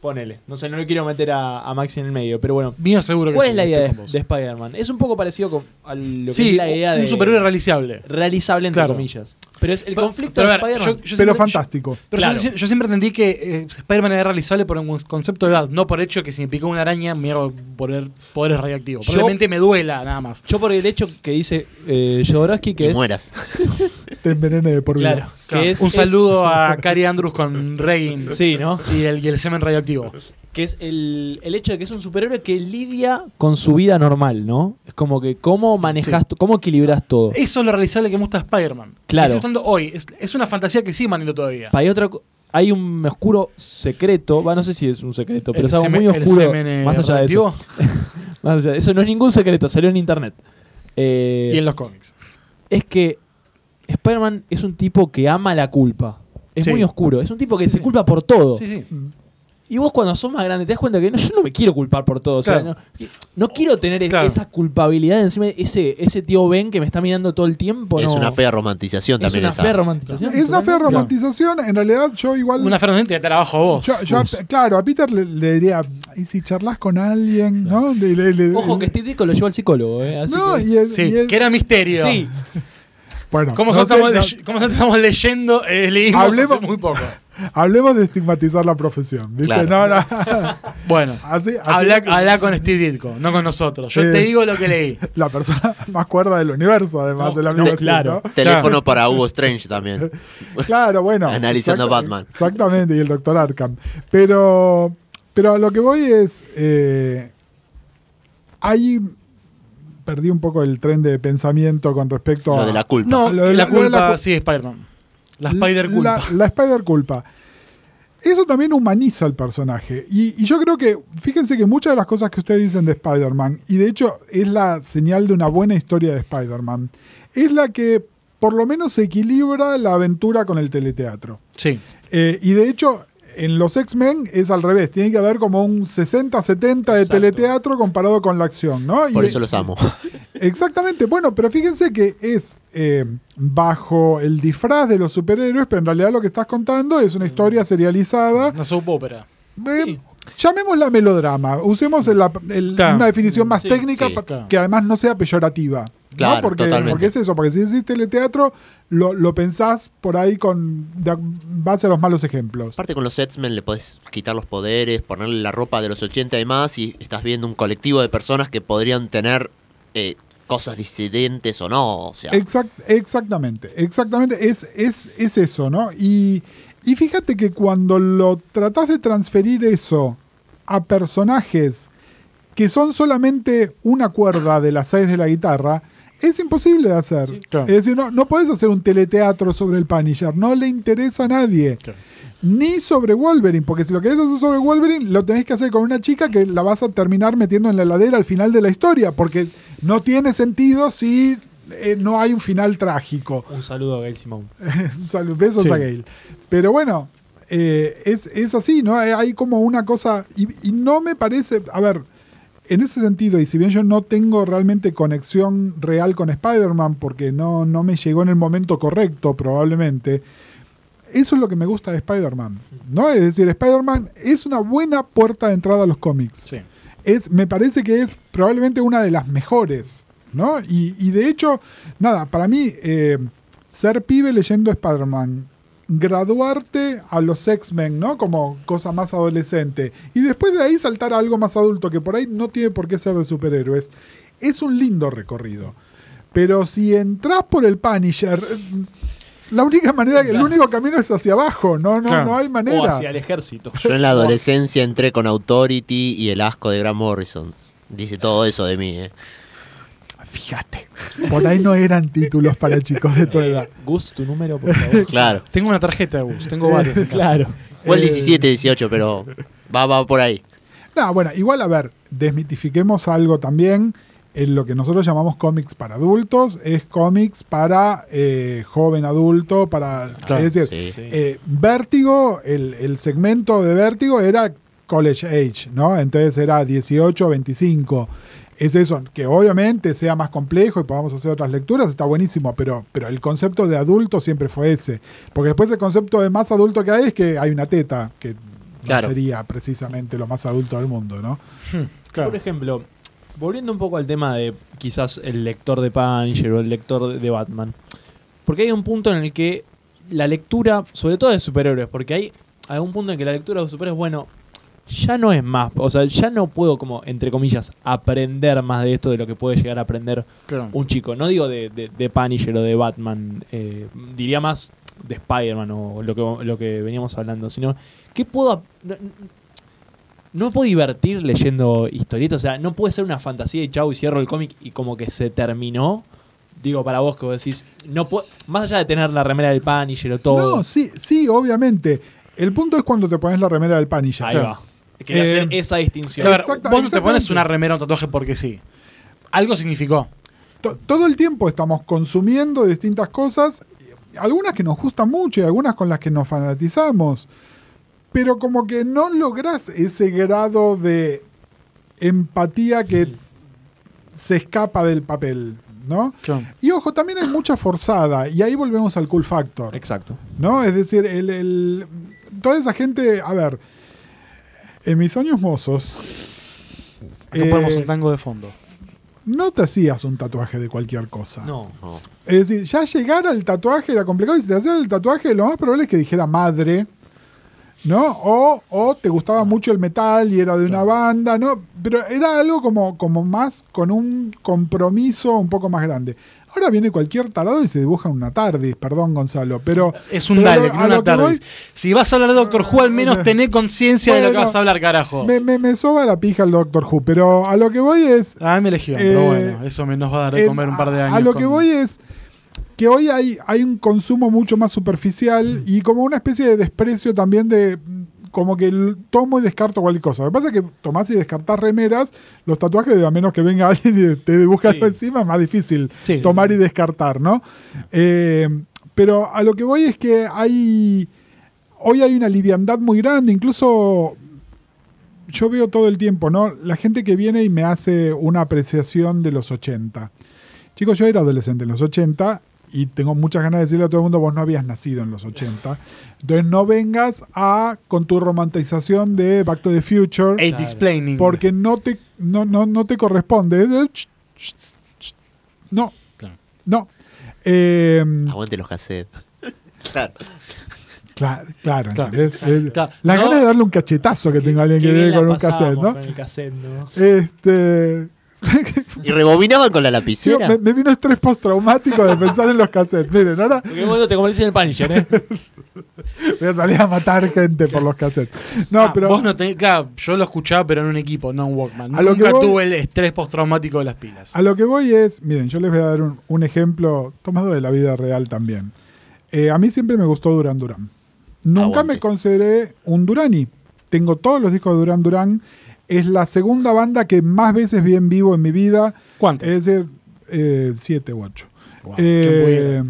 Ponele. No sé, no le quiero meter a, a Maxi en el medio, pero bueno. Mío seguro que ¿Cuál sí, es la idea de, de Spider-Man? Es un poco parecido con, a lo que Sí, es la idea de... un superhéroe realizable. realizable, entre Claro. comillas. Pero es el Pero- conflicto pero de Spider-Man... yo- yo Pero siempre- fantástico. Pero Claro. yo, yo siempre entendí que eh, Spider-Man era realizable por un concepto de edad, no por hecho que si me picó una araña me hago poder, poderes radioactivos. Yo- Probablemente me duela nada más. Yo por el hecho que dice eh, Jodorowsky que y es... mueras. [LAUGHS] Te envenene de por vida. Claro. Que es, un es- saludo a Cary Andrews con Reigns Sí, ¿no? y, el, y el semen radioactivo. que es el, el hecho de que es un superhéroe que lidia con su vida normal, ¿no? Es como que cómo manejas, tu- cómo equilibras todo. Eso es lo realizable que me gusta de Spider-Man. Claro. Gustando hoy. Es, es una fantasía que sigue manteniendo todavía. Hay otra hay un oscuro secreto, va, no sé si es un secreto, pero El es algo muy oscuro. eh, más allá de eso. [LAUGHS] Más allá de- Eso no es ningún secreto, salió en internet. Eh, Y en los cómics. Es que Spider-Man es un tipo que ama la culpa. Es Sí. muy oscuro. Es un tipo que se Sí. culpa por todo. Sí, sí. Y vos cuando sos más grande te das cuenta que no, yo no me quiero culpar por todo. O sea, no, no quiero tener es- Claro. esa culpabilidad encima de ese, ese tío Ben que me está mirando todo el tiempo. Es no. una fea romantización Es también una esa. fea romantización. Es una fea romantización. En realidad, yo igual. Una fernández te trabajo a vos. Yo, yo claro, a Peter le, le diría, ¿y si charlas con alguien? ¿no? Le- le- le- Ojo que Steve Ditko lo lleva al psicólogo. Eh, así No, que- y es- Sí, y es- que era misterio. sí, [LAUGHS] bueno, ¿Cómo, no estamos, cómo estamos leyendo? Eh, leímos Hablemos- hace muy poco. [LAUGHS] hablemos de estigmatizar la profesión. ¿viste? Claro. No, no. [LAUGHS] Bueno, [LAUGHS] Así, así habla, habla con Steve Ditko, no con nosotros. Yo Eh, te digo lo que leí. la persona más cuerda del universo, además, No, el amigo Steve, claro. ¿no? Teléfono para Hugo Strange también. Claro, bueno. Analizando exacta- Batman. Exactamente, y el doctor Arkham. Pero, pero a lo que voy es. eh, hay. Perdí un poco el tren de pensamiento con respecto a. Lo de la culpa. No, Lo de la- la lo de culpa la sí es Spider-Man. La Spider culpa. La, la Spider culpa. Eso también humaniza al personaje. Y, y yo creo que, fíjense que muchas de las cosas que ustedes dicen de Spider-Man, y de hecho es la señal de una buena historia de Spider-Man, es la que por lo menos equilibra la aventura con el teleteatro. Sí. Eh, y de hecho, en los X-Men es al revés. Tiene que haber como un 60-70 de Exacto. teleteatro comparado con la acción, ¿no? Por Y- eso los amo. [LAUGHS] Exactamente. Bueno, pero fíjense que es eh, bajo el disfraz de los superhéroes, pero en realidad lo que estás contando es una historia serializada. Una soap opera. Eh, Llamémosla melodrama. Usemos el- la- el- Claro. una definición más Sí, técnica sí. pa- Claro. que además no sea peyorativa. ¿no? Claro, porque, totalmente. porque es eso, porque si decís teleteatro, lo, lo pensás por ahí con de base a los malos ejemplos. Aparte con los X-Men le podés quitar los poderes, ponerle la ropa de los 80 y más y estás viendo un colectivo de personas que podrían tener eh, cosas disidentes o no. O sea, Exact- exactamente, exactamente, es, es, es eso, ¿no? Y, y fíjate que cuando lo tratás de transferir eso a personajes que son solamente una cuerda de las seis de la guitarra, es imposible de hacer. claro. Es decir, no, no podés hacer un teleteatro sobre el Punisher, no le interesa a nadie. Claro. Ni sobre Wolverine, porque si lo querés hacer sobre Wolverine, lo tenés que hacer con una chica que la vas a terminar metiendo en la heladera al final de la historia, porque no tiene sentido si eh, no hay un final trágico. Un saludo a Gail Simone. [LAUGHS] Salud, besos Sí. a Gail. Pero bueno, eh, es, es así, ¿no? Hay, hay como una cosa. Y, y no me parece. A ver, en ese sentido, y si bien yo no tengo realmente conexión real con Spider-Man, porque no, no me llegó en el momento correcto, probablemente. eso es lo que me gusta de Spider-Man. ¿no? Es decir, Spider-Man es una buena puerta de entrada a los cómics. Sí. Es, me parece que es probablemente una de las mejores. ¿No? Y, y de hecho, nada, para mí, eh, ser pibe leyendo Spider-Man, graduarte a los X-Men, ¿no? Como cosa más adolescente. Y después de ahí saltar a algo más adulto, que por ahí no tiene por qué ser de superhéroes. Es un lindo recorrido. Pero si entras por el Punisher, eh, la única manera, que el único camino es hacia abajo, no, no, Claro. no hay O manera. hacia el ejército. Yo en la adolescencia entré con Authority y el asco de Grant Morrison. Dice todo eso de mí, ¿eh? Fíjate, por ahí no eran títulos para chicos de tu edad. Gus, tu número, por favor. [LAUGHS] Claro. Tengo una tarjeta de bus, tengo varias. en [LAUGHS] casa. claro. Fue el Eh, 17, 18, pero va, va por ahí. No, bueno, igual a ver, desmitifiquemos algo también. En lo que nosotros llamamos cómics para adultos es cómics para eh, joven adulto, para... Claro, es decir, Sí. Sí. eh, Vértigo, el, el segmento de Vértigo era college age, ¿no? Entonces era 18, 25. Es eso, que obviamente sea más complejo y podamos hacer otras lecturas, está buenísimo, pero, pero el concepto de adulto siempre fue ese. Porque después el concepto de más adulto que hay es que hay una teta, que Claro. no sería precisamente lo más adulto del mundo, ¿no? Claro. Por ejemplo, volviendo un poco al tema de quizás el lector de Punisher o el lector de- de Batman. Porque hay un punto en el que la lectura, sobre todo de superhéroes, porque hay algún punto en que la lectura de superhéroes, bueno, ya no es más, o sea, ya no puedo como, entre comillas, aprender más de esto de lo que puede llegar a aprender Claro. un chico. No digo de, de, de Punisher o de Batman, eh, diría más de Spider-Man o lo que, lo que veníamos hablando, sino ¿qué puedo... No, no me puedo divertir leyendo historietas, o sea, no puede ser una fantasía y chau y cierro el cómic y como que se terminó. Digo, para vos que vos decís, no puedo, más allá de tener la remera del Punisher o todo. No, sí, sí, obviamente. El punto es cuando te pones la remera del Punisher. ahí va. Quería Eh, hacer esa distinción. A ver, vos no te pones una remera o un tatuaje porque sí. Algo significó. To- todo el tiempo estamos consumiendo distintas cosas, algunas que nos gustan mucho y algunas con las que nos fanatizamos, pero como que no lográs ese grado de empatía que se escapa del papel, ¿no? Claro. Y ojo, también hay mucha forzada, y ahí volvemos al cool factor. Exacto. ¿No? Es decir, el, el- toda esa gente, a ver, en mis años mozos, Acá eh, ponemos un tango de fondo. no te hacías un tatuaje de cualquier cosa. No. No. Es decir, ya llegar al tatuaje era complicado y si te hacías el tatuaje, lo más probable es que dijera madre, ¿no? O, o te gustaba mucho el metal y era de una banda, ¿no? Pero era algo como, como más con un compromiso un poco más grande. Ahora viene cualquier tarado y se dibuja una tardis, perdón Gonzalo, pero... Es un pero Dalek, no una voy- Si vas a hablar de Doctor Who, al menos tené conciencia de lo que Bueno, vas a hablar, carajo. Me, me, me soba la pija el Doctor Who, pero a lo que voy es... Ah, me elegí, Eh, pero bueno, eso me nos va a dar de comer un par de años. A lo con- que voy es que hoy hay, hay un consumo mucho más superficial y como una especie de desprecio también de mm, como que tomo y descarto cualquier cosa. Lo que pasa es que tomás y descartás remeras, los tatuajes, a menos que venga [LAUGHS] alguien y te dibuja Sí. encima, es más difícil Sí, tomar sí, y descartar, ¿no? Eh, pero a lo que voy es que hay. Hoy hay una liviandad muy grande, incluso yo veo todo el tiempo, ¿no? La gente que viene y me hace una apreciación de los 80. Chicos, yo era adolescente en los 80 y tengo muchas ganas de decirle a todo el mundo, vos no habías nacido en los 80. Entonces no vengas a con tu romantización de Back to the Future, Claro. explaining. porque no te, no, no, no te corresponde. No, Claro. no. Eh, Aguante los cassettes. [LAUGHS] claro. Claro, claro, Claro. La No. gana de darle un cachetazo que tenga alguien que viene la con un cassette, ¿no? Con el cassette, ¿no? Este. [LAUGHS] Y rebobinaban con la sí, lapicera. me, me vino estrés postraumático de pensar en los cassettes. Miren, ahora Porque bueno te convertís en el Punisher, ¿eh? voy a salir a matar gente por los cassettes. No, Ah, pero. Vos no tenés, claro, yo lo escuchaba, pero en un equipo, no en Walkman. A lo Nunca que voy- tuve el estrés postraumático de las pilas. A lo que voy es, miren, yo les voy a dar un, un ejemplo tomado de la vida real también. Eh, a mí siempre me gustó Duran Duran. Nunca Aguante. me consideré un Durani. Tengo todos los discos de Duran Duran. Es la segunda banda que más veces vi en vivo en mi vida. ¿Cuántos? Es decir, eh, siete u ocho. Wow, Eh,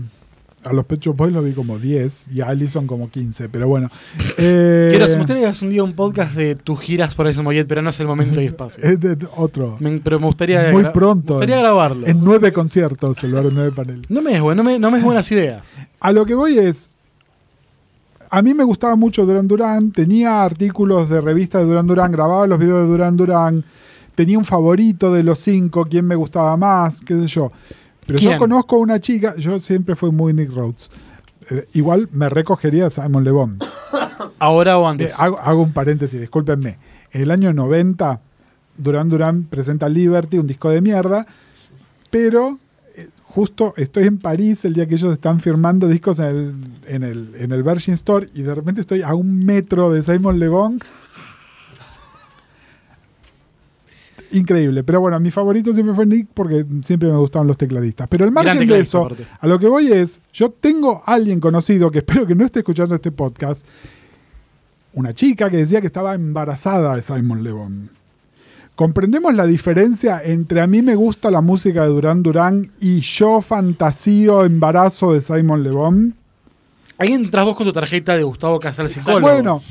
a los Pet Shop Boys lo vi como 10 y a Allison como 15, pero bueno. [LAUGHS] Eh, Quiero, me gustaría que hagas un día un podcast de tus giras por ese Mollet, pero no es el momento y espacio. [LAUGHS] es de otro. Me- pero me gustaría, Muy pronto. Me gustaría grabarlo. En nueve conciertos, el lugar de nueve paneles. No me bu- no me, no me des buenas ideas. A lo que voy es. A mí me gustaba mucho Duran Duran, tenía artículos de revistas de Duran Duran, grababa los videos de Duran Duran, tenía un favorito de los cinco, quién me gustaba más, qué sé yo. Pero ¿Quién? yo conozco una chica, yo siempre fui muy Nick Rhodes. Eh, igual me recogería a Simon Le Bon. [COUGHS] ¿Ahora o Eh, antes? hago, hago un paréntesis, discúlpenme. En el año 90, Duran Duran presenta Liberty, un disco de mierda, pero eh, justo estoy en París el día que ellos están firmando discos en el, en el, en el Virgin Store y de repente estoy a un metro de Simon Le Bon. Increíble, pero bueno, mi favorito siempre fue Nick porque siempre me gustaban los tecladistas. Pero el margen de eso, aparte. a lo que voy es, yo tengo a alguien conocido que [LAUGHS] espero que no esté escuchando este podcast, una chica que decía que estaba embarazada de Simon Le Bon. ¿Comprendemos la diferencia entre a mí me gusta la música de Duran Duran y yo fantasío embarazo de Simon Le Bon? Ahí entras vos con tu tarjeta de Gustavo Casal psicólogo. Bueno,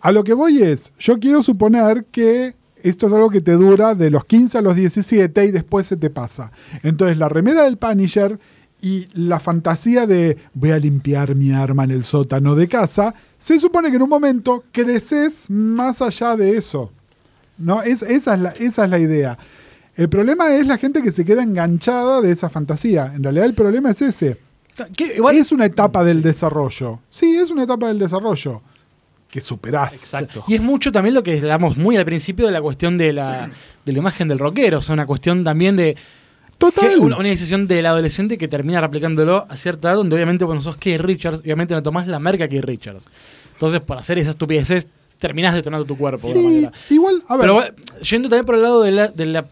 a lo que voy es, yo quiero suponer que esto es algo que te dura de los 15 a los 17 y después se te pasa. Entonces la remera del Punisher y la fantasía de voy a limpiar mi arma en el sótano de casa, se supone que en un momento creces más allá de eso. ¿No? Es, esa, es la, esa es la idea. El problema es la gente que se queda enganchada de esa fantasía. En realidad el problema es ese. Es una etapa del desarrollo. Sí, es una etapa del desarrollo que superás. Exacto. Y es mucho también lo que hablamos muy al principio de la cuestión de la, de la imagen del rockero. O sea, una cuestión también de. Total. Una, una decisión del adolescente que termina replicándolo a cierta edad, donde obviamente cuando sos Keith Richards, obviamente no tomás la marca Keith Richards. Entonces, por hacer esas estupideces, terminás detonando tu cuerpo. de alguna Sí, manera. igual, a ver. Pero bueno, yendo también por el lado de la, de la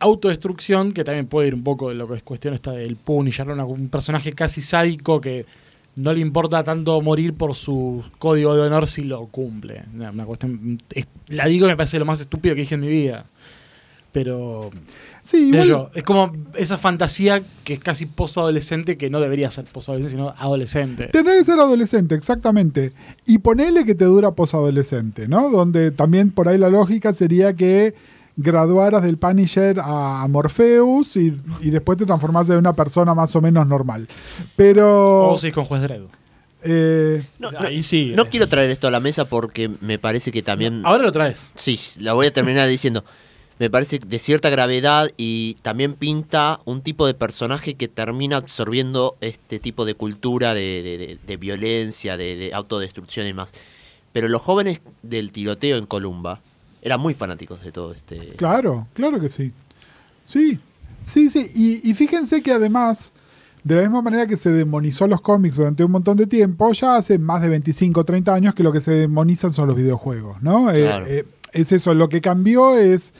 autodestrucción, que también puede ir un poco de lo que es cuestión esta del Punisher, un personaje casi sádico que no le importa tanto morir por su código de honor si lo cumple. Una, una cuestión, es- la digo y me parece lo más estúpido que dije en mi vida. Pero sí, igual. yo, es como esa fantasía que es casi posadolescente que no debería ser posadolescente, sino adolescente. Tenés que ser adolescente, exactamente. Y ponele que te dura posadolescente, ¿no? Donde también por ahí la lógica sería que graduaras del Punisher a Morpheus y, y después te transformás en una persona más o menos normal. Pero. O si con juez Dredd. eh, No, no- Ahí sí. no eh. quiero traer esto a la mesa porque me parece que también... Ahora lo traes. Sí, la voy a terminar diciendo. Me parece de cierta gravedad y también pinta un tipo de personaje que termina absorbiendo este tipo de cultura de, de- violencia, de, de autodestrucción y demás. Pero los jóvenes del tiroteo en Columba eran muy fanáticos de todo este... Claro, claro que sí. Sí, sí, sí. Y, y fíjense que además, de la misma manera que se demonizó los cómics durante un montón de tiempo, ya hace más de 25 o 30 años que lo que se demonizan son los videojuegos, ¿no? Eh, Claro. eh, es eso, lo que cambió es,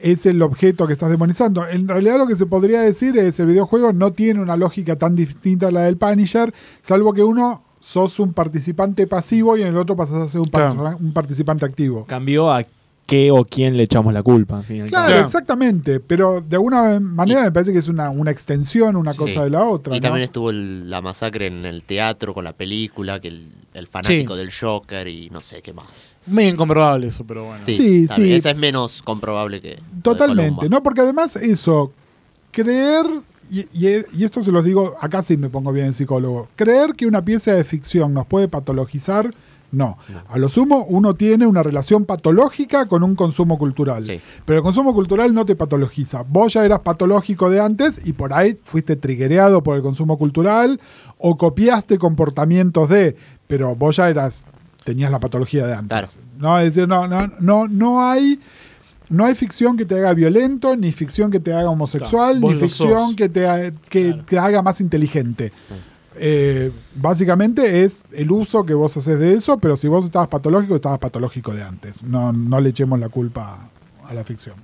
es el objeto que estás demonizando. En realidad lo que se podría decir es el videojuego no tiene una lógica tan distinta a la del Punisher, salvo que uno sos un participante pasivo y en el otro pasas a ser un, Claro. un participante activo. Cambió a qué o quién le echamos la culpa, al fin Claro, exactamente, pero de alguna manera me parece que es una, una extensión, una Sí. cosa de la otra. Y ¿no? también estuvo el- la masacre en el teatro con la película, que el, el fanático del Joker y no sé qué más. Muy incomprobable eso, pero bueno. Sí, Sí. Esa es menos comprobable que... Totalmente. ¿no? Porque además eso, creer, y, y- y esto se los digo, acá sí me pongo bien en psicólogo, creer que una pieza de ficción nos puede patologizar, no. A lo sumo, uno tiene una relación patológica con un consumo cultural. Sí. Pero el consumo cultural no te patologiza. Vos ya eras patológico de antes y por ahí fuiste triguereado por el consumo cultural o copiaste comportamientos de, pero vos ya eras, tenías la patología de antes. Claro. No, es decir, no, no, no, no hay. No hay ficción que te haga violento, ni ficción que te haga homosexual, Claro, ni ficción que te, ha- que te haga más inteligente. Eh, básicamente es el uso que vos haces de eso, pero si vos estabas patológico, estabas patológico de antes. No, no le echemos la culpa a la ficción.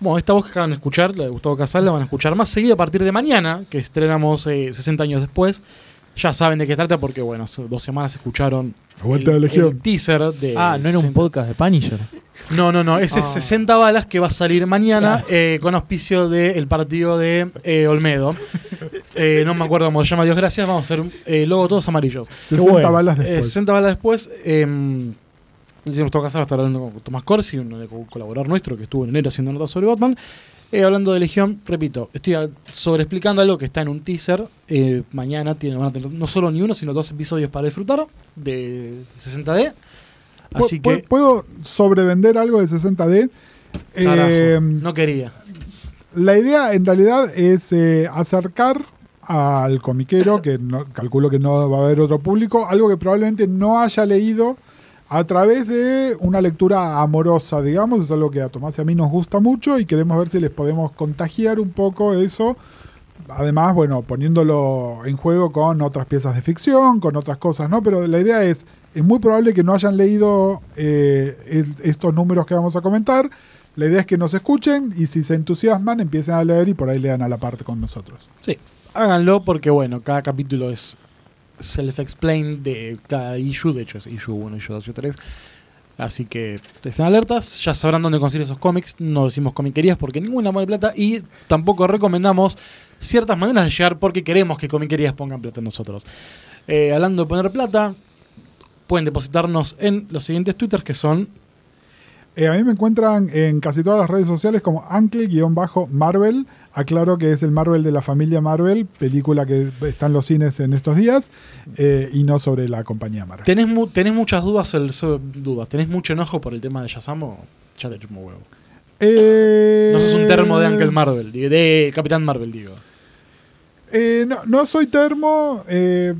Bueno, esta voz que acaban de escuchar, la de Gustavo Casal, la van a escuchar más seguida a partir de mañana, que estrenamos eh, 60 años después. Ya saben de qué trata porque, bueno, hace dos semanas escucharon el, la Legión. el teaser de... Ah, no era un 60 podcast de Punisher. No, no, no, ese Ah. es 60 balas que va a salir mañana eh, con auspicio del partido de eh, Olmedo. [LAUGHS] Eh, no me acuerdo cómo se llama, Dios gracias, vamos a hacer eh, logo todos amarillos. 60 bueno. balas Eh, después. 60 balas después, eh, el señor Gustavo Casal va a estar hablando con Tomás Corsi, un co- colaborador nuestro que estuvo en enero haciendo notas sobre Batman. Eh, hablando de Legión, repito, estoy sobreexplicando algo que está en un teaser. Eh, mañana tienen, van a tener no solo ni uno, sino dos episodios para disfrutar de 60D. Así ¿Pu- pu- que, ¿Puedo sobrevender algo de 60D? carajo, Eh, no quería. La idea en realidad es eh, acercar al comiquero, que no- calculo que no va a haber otro público, algo que probablemente no haya leído a través de una lectura amorosa, digamos, es algo que a Tomás y a mí nos gusta mucho y queremos ver si les podemos contagiar un poco eso. Además, bueno, poniéndolo en juego con otras piezas de ficción, con otras cosas, ¿no? Pero la idea es, es muy probable que no hayan leído eh, estos números que vamos a comentar. La idea es que nos escuchen y si se entusiasman empiecen a leer y por ahí lean a la parte con nosotros. Sí, háganlo porque, bueno, cada capítulo es self-explained de cada issue. De hecho, es issue 1, issue 2, issue 3. Así que estén alertas, ya sabrán dónde conseguir esos cómics. No decimos comiquerías porque ninguna pone plata y tampoco recomendamos ciertas maneras de llegar porque queremos que comiquerías pongan plata en nosotros. Eh, hablando de poner plata, pueden depositarnos en los siguientes twitters que son Eh, a mí me encuentran en casi todas las redes sociales como Uncle-Marvel. Aclaro que es el Marvel de la familia Marvel, película que está en los cines en estos días, eh, y no sobre la compañía Marvel. ¿Tenés, mu- tenés muchas dudas, sobre- sobre- dudas? ¿Tenés mucho enojo por el tema de Shazam o ya te chupo huevo? Eh, No sos un termo de Uncle Marvel, de Capitán Marvel, digo. Eh, no, no soy termo. eh,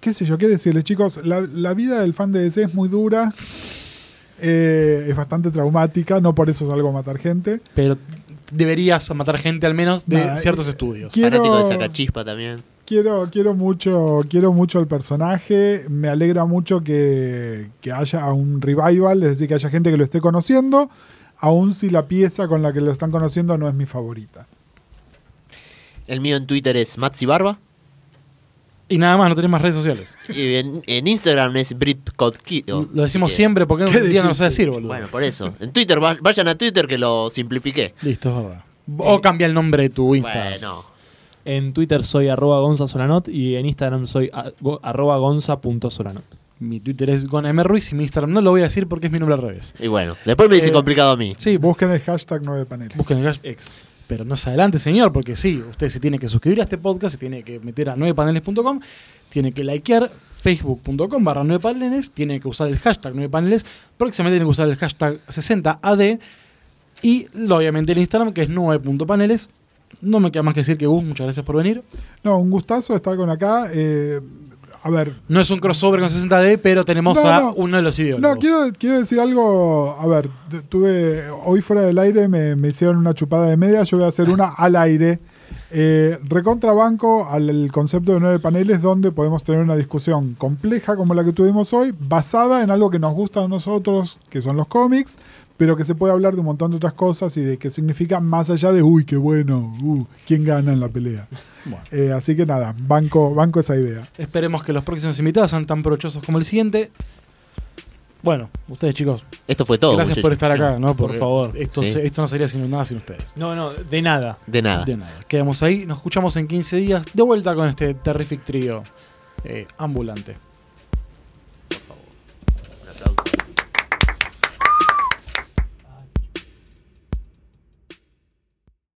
qué sé yo, qué decirles, chicos. La, la vida del fan de DC es muy dura. eh, es bastante traumática. No por eso salgo a matar gente. Pero deberías matar gente al menos de Nah, ciertos eh, estudios. Quiero- Fanático de Sacachispa también. Quiero, quiero mucho, quiero mucho el personaje. Me alegra mucho que, que haya un revival, es decir, que haya gente que lo esté conociendo, aun si la pieza con la que lo están conociendo no es mi favorita. El mío en Twitter es Matzi Barba. Y nada más, no tenés más redes sociales. Y en, en Instagram es BritCodKid. Lo decimos que- siempre porque un día no lo sé decir, boludo. Bueno, por eso. En Twitter, va- vayan a Twitter que lo simplifiqué. Listo, es verdad. O cambia el nombre de tu Insta. Bueno, En Twitter soy arroba gonzasolanot y en Instagram soy arroba gonza.solanot. Mi Twitter es GonMRuiz y mi Instagram no lo voy a decir porque es mi nombre al revés. y bueno. Después me dice Eh, complicado a mí. Sí, Busquen el hashtag 9 paneles. busquen el Ex. Pero no se adelante, señor, porque sí, usted se tiene que suscribir a este podcast, se tiene que meter a 9paneles.com, tiene que likear facebook.com barra 9paneles, tiene que usar el hashtag 9paneles, próximamente tiene que usar el hashtag 60AD y obviamente el Instagram que es 9.paneles. No me queda más que decir que Gus, muchas gracias por venir. No, un gustazo estar con acá. eh, a ver, No es un crossover con 60D, pero tenemos No, a no. uno de los ideólogos. No, quiero, quiero decir algo. A ver, tu- tuve. Hoy fuera del aire me, me hicieron una chupada de media. Yo voy a hacer una al aire. Eh, recontrabanco al el concepto de nueve paneles donde podemos tener una discusión compleja como la que tuvimos hoy, basada en algo que nos gusta a nosotros, que son los cómics, pero que se puede hablar de un montón de otras cosas y de qué significa más allá de, uy, qué bueno, uh, quién gana en la pelea. Bueno. Eh, así que nada, banco, banco esa idea. Esperemos que los próximos invitados sean tan provechosos como el siguiente. Bueno, ustedes chicos, Esto fue todo. gracias por estar acá, ¿no? Por favor. Esto, Sí. se- esto no sería sin nada sin ustedes. No, no, de nada. De nada. De nada. Quedamos ahí, nos escuchamos en 15 días de vuelta con este Terrific Trio eh, ambulante.